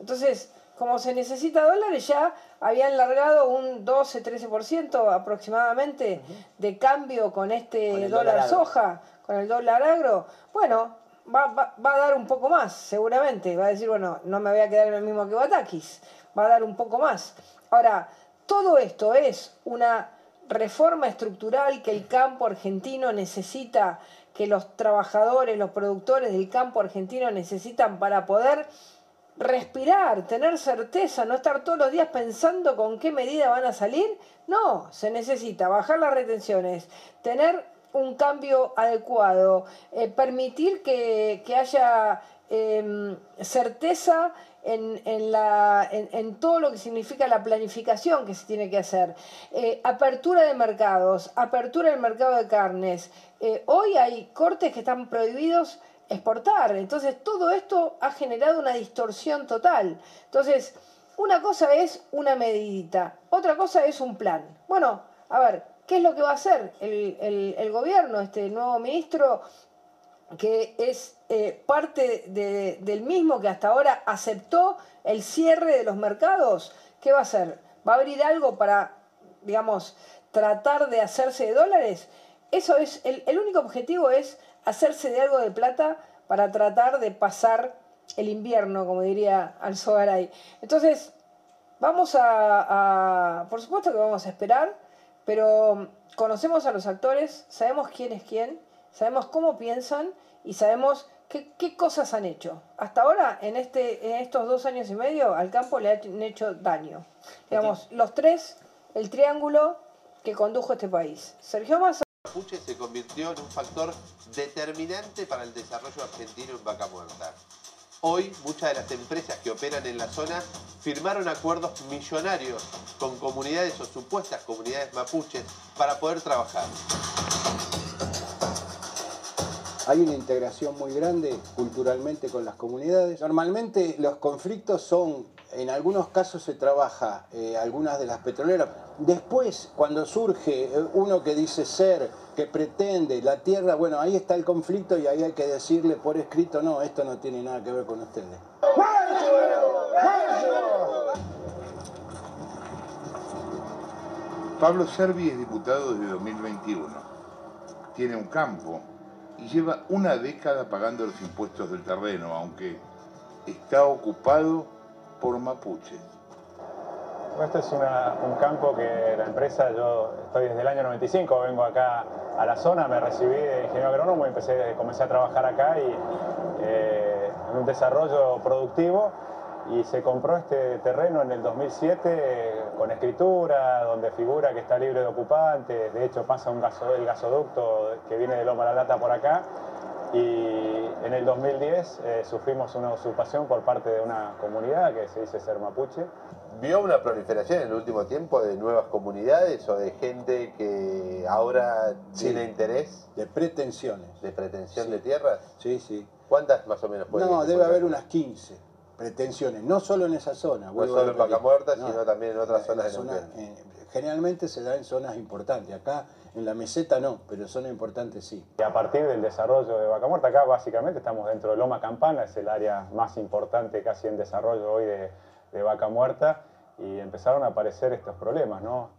Speaker 15: Entonces, como se necesita dólares, ya habían largado un 12-13% aproximadamente de cambio con este dólar, soja, con el dólar agro. Bueno, va, va, va, a dar un poco más, seguramente. Va a decir, bueno, no me voy a quedar en el mismo que Batakis. Va a dar un poco más. Ahora, todo esto es una reforma estructural que el campo argentino necesita que los trabajadores, los productores del campo argentino necesitan para poder respirar, tener certeza, no estar todos los días pensando con qué medida van a salir. No, se necesita bajar las retenciones, tener un cambio adecuado, eh, permitir que, haya em, certeza en, la, en, todo lo que significa la planificación que se tiene que hacer. Eh, apertura de mercados, apertura del mercado de carnes. Eh, hoy hay cortes que están prohibidos exportar. Entonces todo esto ha generado una distorsión total. Entonces, una cosa es una medidita, otra cosa es un plan. Bueno, a ver, ¿qué es lo que va a hacer el, gobierno, este nuevo ministro que es eh, parte del mismo que hasta ahora aceptó el cierre de los mercados? ¿Qué va a hacer? ¿Va a abrir algo para, digamos, tratar de hacerse de dólares? Eso es, el, el único objetivo es hacerse de algo de plata para tratar de pasar el invierno, como diría Alzogaray. Entonces, vamos a, por supuesto que vamos a esperar, pero conocemos a los actores, sabemos quién es quién, sabemos cómo piensan y sabemos qué, qué cosas han hecho. Hasta ahora, en, este, en estos dos años y medio, al campo le han hecho daño. Digamos, los tres, el triángulo que condujo este país. Sergio Massa
Speaker 17: Se convirtió en un factor determinante para el desarrollo argentino en Vaca Muerta. Hoy muchas de las empresas que operan en la zona firmaron acuerdos millonarios con comunidades o supuestas comunidades mapuches para poder trabajar.
Speaker 12: Hay una integración muy grande culturalmente con las comunidades. Normalmente los conflictos son, en algunos casos se trabaja eh, algunas de las petroleras. Después, cuando surge eh, uno que dice ser, que pretende la tierra, bueno, ahí está el conflicto y ahí hay que decirle por escrito, no, esto no tiene nada que ver con ustedes.
Speaker 18: Pablo Servi es diputado desde 2021. Tiene un campo y lleva una década pagando los impuestos del terreno, aunque está ocupado por mapuches.
Speaker 19: Este es un campo que la empresa, yo estoy desde el año 95, vengo acá a la zona, me recibí de ingeniero agrónomo y empecé, comencé a trabajar acá y eh, en un desarrollo productivo y se compró este terreno en el 2007 con escritura, donde figura que está libre de ocupantes, de hecho pasa un el gasoducto que viene de Loma La Lata por acá, y en el 2010 eh, sufrimos una usurpación por parte de una comunidad que se dice ser mapuche.
Speaker 17: ¿Vio una proliferación en el último tiempo de nuevas comunidades o de gente que ahora tiene interés?
Speaker 12: De pretensiones.
Speaker 17: ¿De pretensión de tierras?
Speaker 12: Sí, sí.
Speaker 17: ¿Cuántas más o menos puede
Speaker 12: No, debe haber unas 15 pretensiones, no solo en esa zona.
Speaker 17: No solo en Vaca Muerta, sino también en otras zonas
Speaker 12: de Generalmente se da en zonas importantes. Acá en la meseta no, pero zonas importantes sí.
Speaker 19: Y a partir del desarrollo de Vaca Muerta, acá básicamente estamos dentro de Loma Campana, es el área más importante casi en desarrollo hoy de, de Vaca Muerta, y empezaron a aparecer estos problemas, ¿no?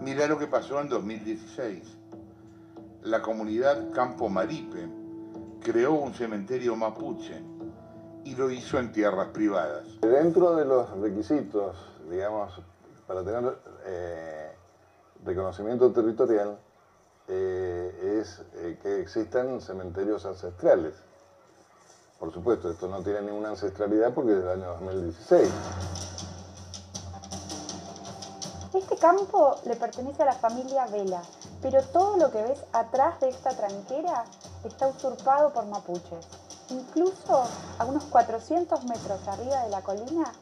Speaker 18: Mira lo que pasó en 2016. La comunidad Campo Maripe creó un cementerio mapuche y lo hizo en tierras privadas.
Speaker 20: Dentro de los requisitos, digamos, para tener eh, reconocimiento territorial, eh, es eh, que existan cementerios ancestrales. Por supuesto, esto no tiene ninguna ancestralidad porque es del año 2016.
Speaker 21: Este campo le pertenece a la familia Vela, pero todo lo que ves atrás de esta tranquera está usurpado por mapuches. Incluso a unos 400 metros arriba de la colina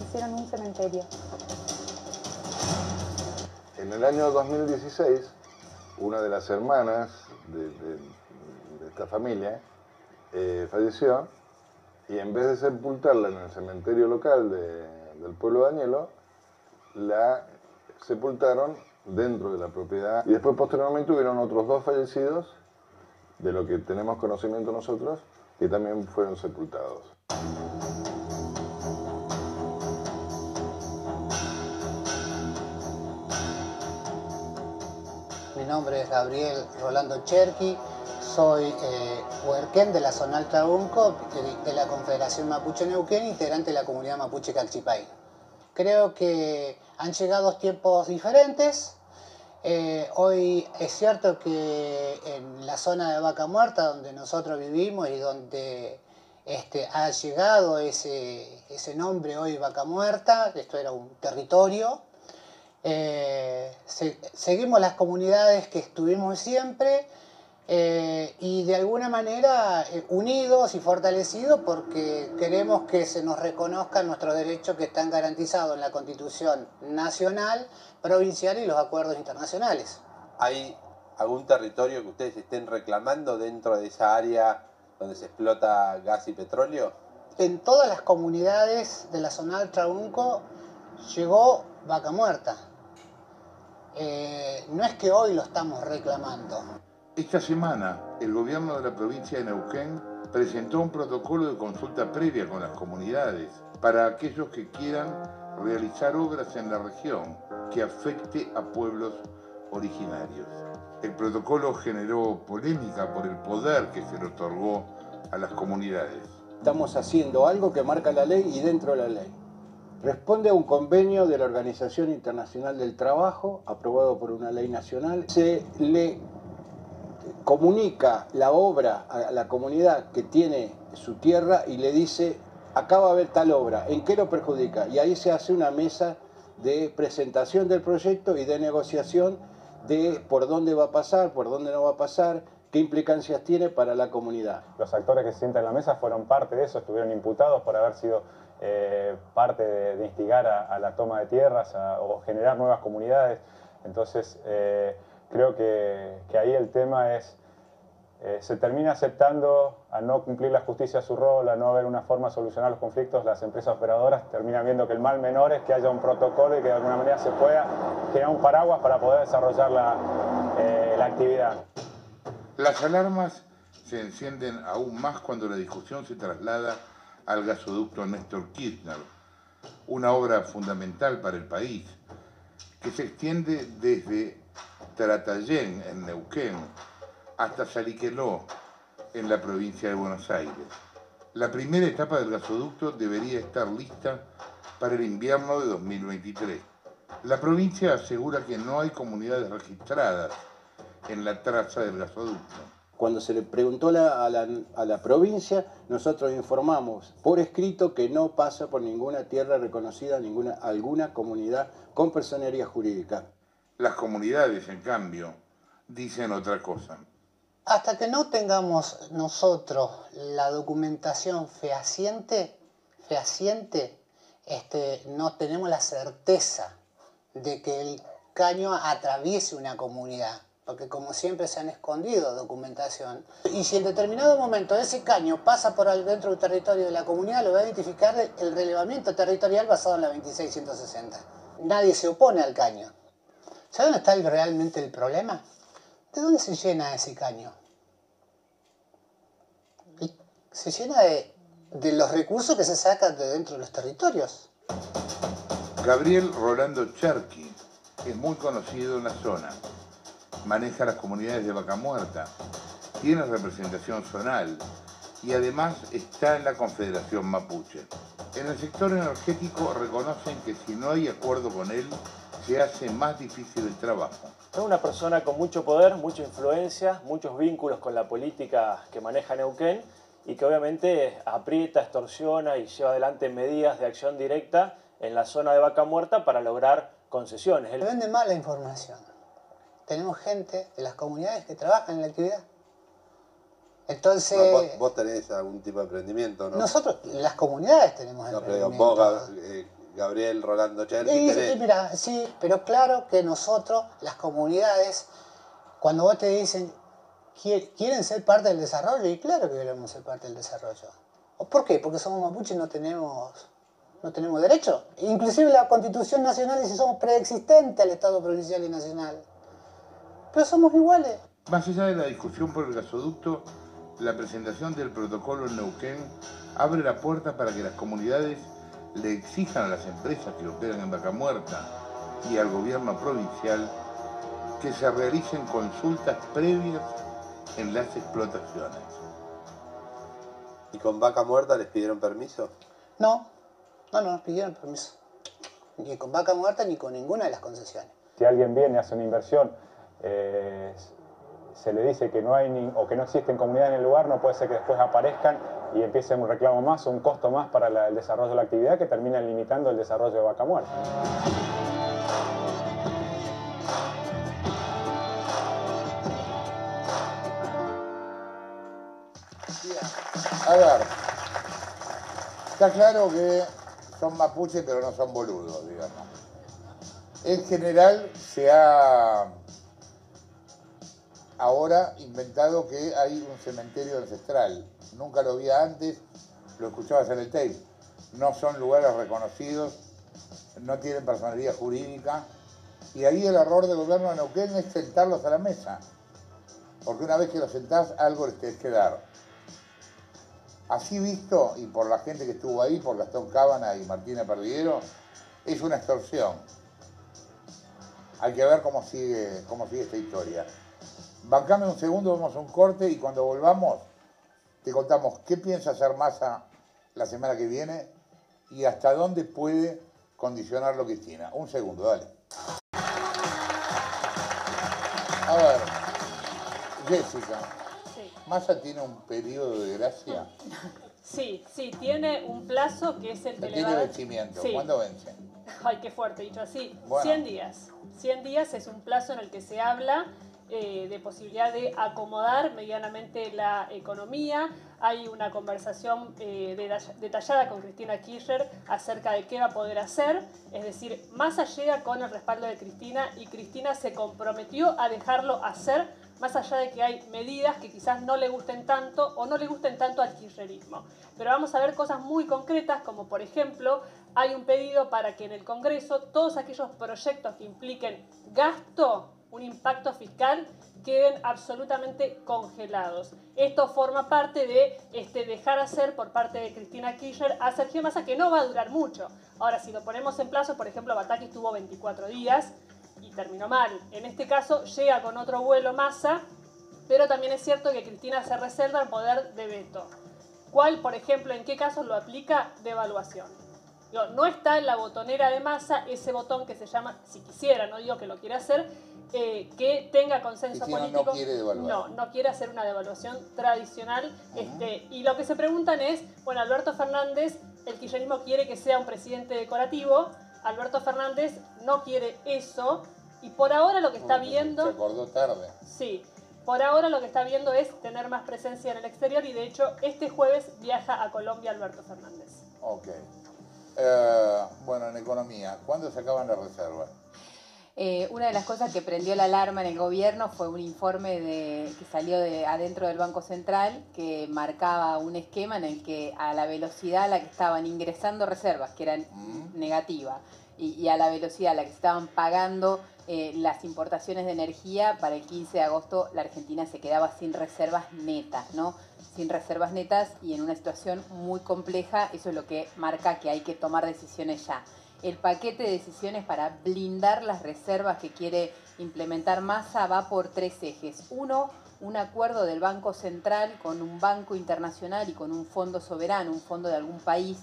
Speaker 21: hicieron un cementerio.
Speaker 20: En el año 2016, una de las hermanas de, esta familia eh, falleció y en vez de sepultarla en el cementerio local del pueblo de Añelo, la sepultaron dentro de la propiedad. Y después posteriormente hubieron otros dos fallecidos, de lo que tenemos conocimiento nosotros, que también fueron sepultados.
Speaker 22: Mi nombre es Gabriel Rolando Cherqui, soy eh, de la zona Alta Unco, de, la Confederación Mapuche Neuquén, integrante de la comunidad Mapuche Calchipay. Creo que han llegado tiempos diferentes. Eh, hoy es cierto que en la zona de Vaca Muerta, donde nosotros vivimos y donde este, ha llegado ese, ese nombre hoy Vaca Muerta, esto era un territorio, eh, seguimos las comunidades que estuvimos siempre eh, y de alguna manera unidos y fortalecidos porque queremos que se nos reconozcan nuestros derechos que están garantizados en la Constitución Nacional provincial y los acuerdos internacionales.
Speaker 17: ¿Hay algún territorio que ustedes estén reclamando dentro de esa área donde se explota gas y petróleo?
Speaker 22: En todas las comunidades de la zona del Traunco llegó vaca muerta. Eh, no es que hoy lo estamos reclamando.
Speaker 18: Esta semana, el gobierno de la provincia de Neuquén presentó un protocolo de consulta previa con las comunidades para aquellos que quieran realizar obras en la región que afecte a pueblos originarios. El protocolo generó polémica por el poder que se le otorgó a las comunidades.
Speaker 23: Estamos haciendo algo que marca la ley y dentro de la ley. Responde a un convenio de la Organización Internacional del Trabajo, aprobado por una ley nacional. Se le comunica la obra a la comunidad que tiene su tierra y le dice acá va a haber tal obra, ¿en qué lo perjudica? Y ahí se hace una mesa de presentación del proyecto y de negociación de por dónde va a pasar, por dónde no va a pasar, qué implicancias tiene para la comunidad.
Speaker 19: Los actores que se sientan en la mesa fueron parte de eso, estuvieron imputados por haber sido eh, parte de, instigar a, la toma de tierras o generar nuevas comunidades. Entonces, eh, creo que, que ahí el tema es eh, se termina aceptando a no cumplir la justicia su rol, a no haber una forma de solucionar los conflictos, las empresas operadoras terminan viendo que el mal menor es que haya un protocolo y que de alguna manera se pueda generar un paraguas para poder desarrollar la, eh, la actividad.
Speaker 18: Las alarmas se encienden aún más cuando la discusión se traslada al gasoducto Néstor Kirchner, una obra fundamental para el país, que se extiende desde Tratallén, en Neuquén, hasta Saliqueló, en la provincia de Buenos Aires. La primera etapa del gasoducto debería estar lista para el invierno de 2023. La provincia asegura que no hay comunidades registradas en la traza del gasoducto.
Speaker 23: Cuando se le preguntó a, la, provincia, nosotros informamos por escrito que no pasa por ninguna tierra reconocida, ninguna, alguna comunidad con personería jurídica.
Speaker 18: Las comunidades, en cambio, dicen otra cosa
Speaker 22: hasta que no tengamos nosotros la documentación fehaciente, fehaciente este, no tenemos la certeza de que el caño atraviese una comunidad, porque como siempre se han escondido documentación. Y si en determinado momento ese caño pasa por dentro del territorio de la comunidad, lo va a identificar el relevamiento territorial basado en la 2660. Nadie se opone al caño. ¿Sabe dónde está realmente el problema? ¿De dónde se llena ese caño? Se llena de, los recursos que se sacan de dentro de los territorios.
Speaker 18: Gabriel Rolando Cherky es muy conocido en la zona. Maneja las comunidades de Vaca Muerta, tiene representación zonal y además está en la Confederación Mapuche. En el sector energético reconocen que si no hay acuerdo con él, se hace más difícil el trabajo.
Speaker 24: Es una persona con mucho poder, mucha influencia, muchos vínculos con la política que maneja Neuquén y que obviamente aprieta, extorsiona y lleva adelante medidas de acción directa en la zona de Vaca Muerta para lograr concesiones.
Speaker 22: Le vende mala información. Tenemos gente de las comunidades que trabajan en la actividad. Entonces...
Speaker 17: vos, tenés algún tipo de emprendimiento, ¿no?
Speaker 22: Nosotros, las comunidades tenemos no, emprendimiento.
Speaker 17: Pero vos, eh, Gabriel Rolando Cherky.
Speaker 22: Sí, mira, sí, pero claro que nosotros, las comunidades, cuando vos te dicen, ¿quieren ser parte del desarrollo? Y claro que queremos ser parte del desarrollo. ¿Por qué? Porque somos mapuches y no tenemos, no tenemos derecho. Inclusive la Constitución Nacional dice que somos preexistentes al Estado provincial y nacional. Pero somos iguales.
Speaker 18: Más allá de la discusión por el gasoducto, la presentación del protocolo en Neuquén abre la puerta para que las comunidades le exijan a las empresas que operan en Vaca Muerta y al gobierno provincial que se realicen consultas previas en las explotaciones.
Speaker 17: ¿Y con Vaca Muerta les pidieron permiso?
Speaker 22: No, no, no nos pidieron permiso. Ni con Vaca Muerta ni con ninguna de las concesiones.
Speaker 19: si alguien viene, hace una inversión, eh, se le dice que no hay ni, o que no existen comunidades en el lugar, no puede ser que después aparezcan y empiece un reclamo más un costo más para el desarrollo de la actividad que termina limitando el desarrollo de Vaca Muerta.
Speaker 18: A ver, está claro que son mapuches pero no son boludos, digamos. En general se ha ahora inventado que hay un cementerio ancestral. Nunca lo había antes, lo escuchabas en el tape. No son lugares reconocidos, no tienen personalidad jurídica. Y ahí el error del gobierno de Neuquén es sentarlos a la mesa. Porque una vez que los sentás, algo les tenés que dar. Así visto, y por la gente que estuvo ahí, por Gastón Cábana y Martina Perdiguero, es una extorsión. Hay que ver cómo sigue, cómo sigue esta historia. Bancame un segundo, vamos a un corte y cuando volvamos te contamos qué piensa hacer Massa la semana que viene y hasta dónde puede condicionarlo Cristina. Un segundo, dale. A ver, Jessica, ¿Massa tiene un periodo de gracia?
Speaker 25: Sí, sí, tiene un plazo que es el
Speaker 18: que Tiene vencimiento. ¿Cuándo vence?
Speaker 25: Ay, qué fuerte, dicho así. 100 días. 100 días es un plazo en el que se habla eh, de posibilidad de acomodar medianamente la economía. Hay una conversación eh, detallada con Cristina Kirchner acerca de qué va a poder hacer. Es decir, Massa llega con el respaldo de Cristina y Cristina se comprometió a dejarlo hacer más allá de que hay medidas que quizás no le gusten tanto o no le gusten tanto al kirchnerismo. Pero vamos a ver cosas muy concretas, como por ejemplo, hay un pedido para que en el Congreso todos aquellos proyectos que impliquen gasto un impacto fiscal queden absolutamente congelados. Esto forma parte de este, dejar hacer por parte de Cristina Kirchner a Sergio Massa, que no va a durar mucho. Ahora, si lo ponemos en plazo, por ejemplo, Bataki estuvo 24 días y terminó mal. En este caso, llega con otro vuelo Massa, pero también es cierto que Cristina se reserva el poder de veto. ¿Cuál, por ejemplo, en qué casos lo aplica? Devaluación. No, está en la botonera de masa ese botón que se llama, si quisiera, no digo que lo quiera hacer, que tenga consenso político.
Speaker 18: No, quiere
Speaker 25: no, no quiere hacer una devaluación tradicional. este, y lo que se preguntan es, bueno, Alberto Fernández, el kirchnerismo quiere que sea un presidente decorativo, Alberto Fernández no quiere eso, y por ahora lo que está viendo...
Speaker 18: Se acordó tarde.
Speaker 25: Sí, por ahora lo que está viendo es tener más presencia en el exterior y de hecho este jueves viaja a Colombia Alberto Fernández.
Speaker 18: Ok. Eh, bueno, en economía, ¿cuándo se acaban las reservas?
Speaker 26: Eh, una de las cosas que prendió la alarma en el gobierno fue un informe de, que salió de adentro del Banco Central que marcaba un esquema en el que a la velocidad a la que estaban ingresando reservas, que eran mm. negativas, y, a la velocidad a la que estaban pagando eh, las importaciones de energía, para el 15 de agosto la Argentina se quedaba sin reservas netas, ¿no? sin reservas netas y en una situación muy compleja, eso es lo que marca que hay que tomar decisiones ya. El paquete de decisiones para blindar las reservas que quiere implementar Massa va por tres ejes. Uno, un acuerdo del Banco Central con un banco internacional y con un fondo soberano, un fondo de algún país,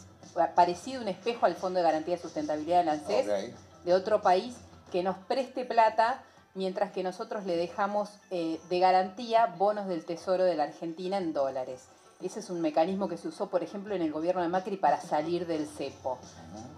Speaker 26: parecido un espejo al Fondo de Garantía de Sustentabilidad del ANSES, de otro país, que nos preste plata mientras que nosotros le dejamos eh, de garantía bonos del Tesoro de la Argentina en dólares. Ese es un mecanismo que se usó, por ejemplo, en el gobierno de Macri para salir del cepo.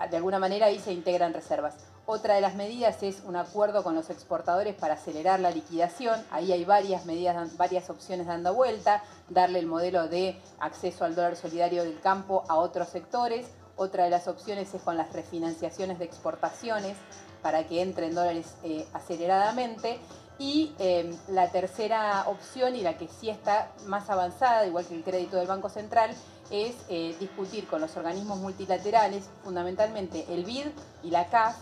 Speaker 26: De alguna manera ahí se integran reservas. Otra de las medidas es un acuerdo con los exportadores para acelerar la liquidación. Ahí hay varias medidas, varias opciones dando vuelta. Darle el modelo de acceso al dólar solidario del campo a otros sectores. Otra de las opciones es con las refinanciaciones de exportaciones para que entren dólares eh, aceleradamente. Y em, la tercera opción, y la que sí está más avanzada, igual que el crédito del Banco Central, es eh, discutir con los organismos multilaterales, fundamentalmente el BID y la CAF,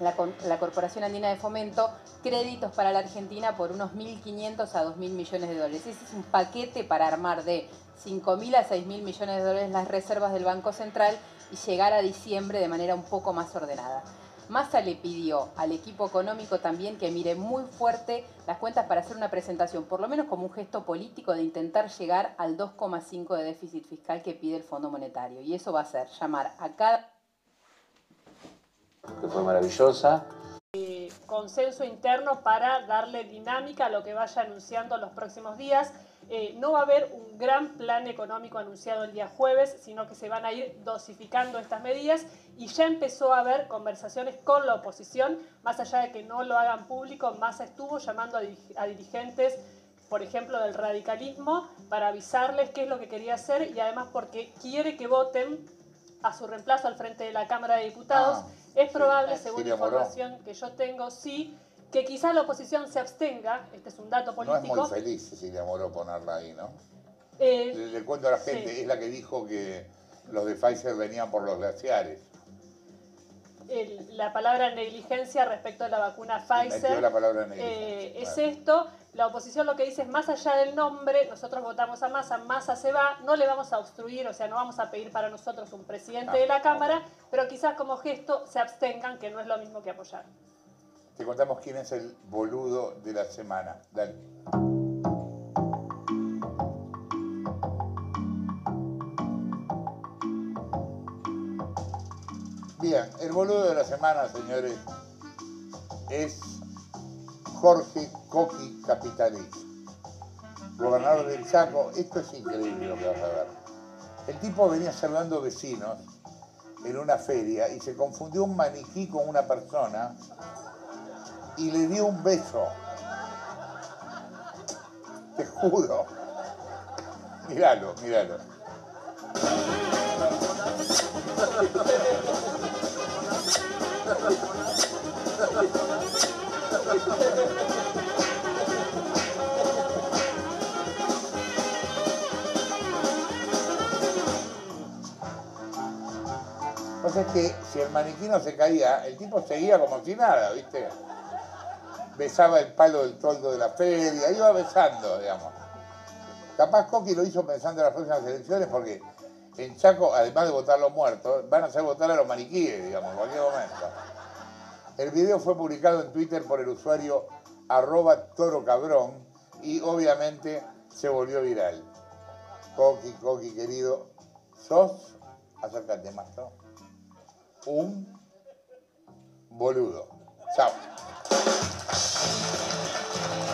Speaker 26: la, la, Corporación Andina de Fomento, créditos para la Argentina por unos 1.500 a 2.000 millones de dólares. Ese es un paquete para armar de 5.000 a 6.000 millones de dólares las reservas del Banco Central y llegar a diciembre de manera un poco más ordenada. Massa le pidió al equipo económico también que mire muy fuerte las cuentas para hacer una presentación, por lo menos como un gesto político de intentar llegar al 2,5 de déficit fiscal que pide el Fondo Monetario. Y eso va a ser llamar a cada...
Speaker 23: Que fue maravillosa.
Speaker 25: Eh, consenso interno para darle dinámica a lo que vaya anunciando los próximos días. Eh, no va a haber un gran plan económico anunciado el día jueves, sino que se van a ir dosificando estas medidas y ya empezó a haber conversaciones con la oposición, más allá de que no lo hagan público, Massa estuvo llamando a, dirigentes, por ejemplo, del radicalismo, para avisarles qué es lo que quería hacer y además porque quiere que voten a su reemplazo al frente de la Cámara de Diputados. Ah, es probable, según la información que yo tengo, sí, que quizá la oposición se abstenga, este es un dato político.
Speaker 18: No es muy feliz Cecilia Moró ponerla ahí, ¿no? Eh, le, cuento a la gente, es la que dijo que los de Pfizer venían por los glaciares.
Speaker 25: la palabra negligencia respecto a la vacuna Pfizer
Speaker 18: la palabra
Speaker 25: eh, es esto. La oposición lo que dice es más allá del nombre, nosotros votamos a Massa, Massa se va, no le vamos a obstruir, o sea, no vamos a pedir para nosotros un presidente de la Cámara, pero quizás como gesto se abstengan, que no es lo mismo que apoyar.
Speaker 18: Te contamos quién es el boludo de la semana. Dale. Bien, el boludo de la semana, señores, es Jorge Coqui Capitalí, gobernador del Chaco. Esto es increíble lo que vas a ver. El tipo venía salvando vecinos en una feria y se confundió un maniquí con una persona y le dio un beso. Te juro. Míralo, míralo. O sea, es que si el maniquí no se caía, el tipo seguía como si nada, ¿viste? Besaba el palo del toldo de la feria, iba besando, digamos. Capaz Coqui lo hizo pensando en las próximas elecciones porque en Chaco, además de votar a los muertos, van a hacer votar a los maniquíes, digamos, en cualquier momento. El video fue publicado en Twitter por el usuario arroba toro y obviamente se volvió viral. Coqui, Coqui, querido, sos, acércate más, ¿no? Un boludo. Chao.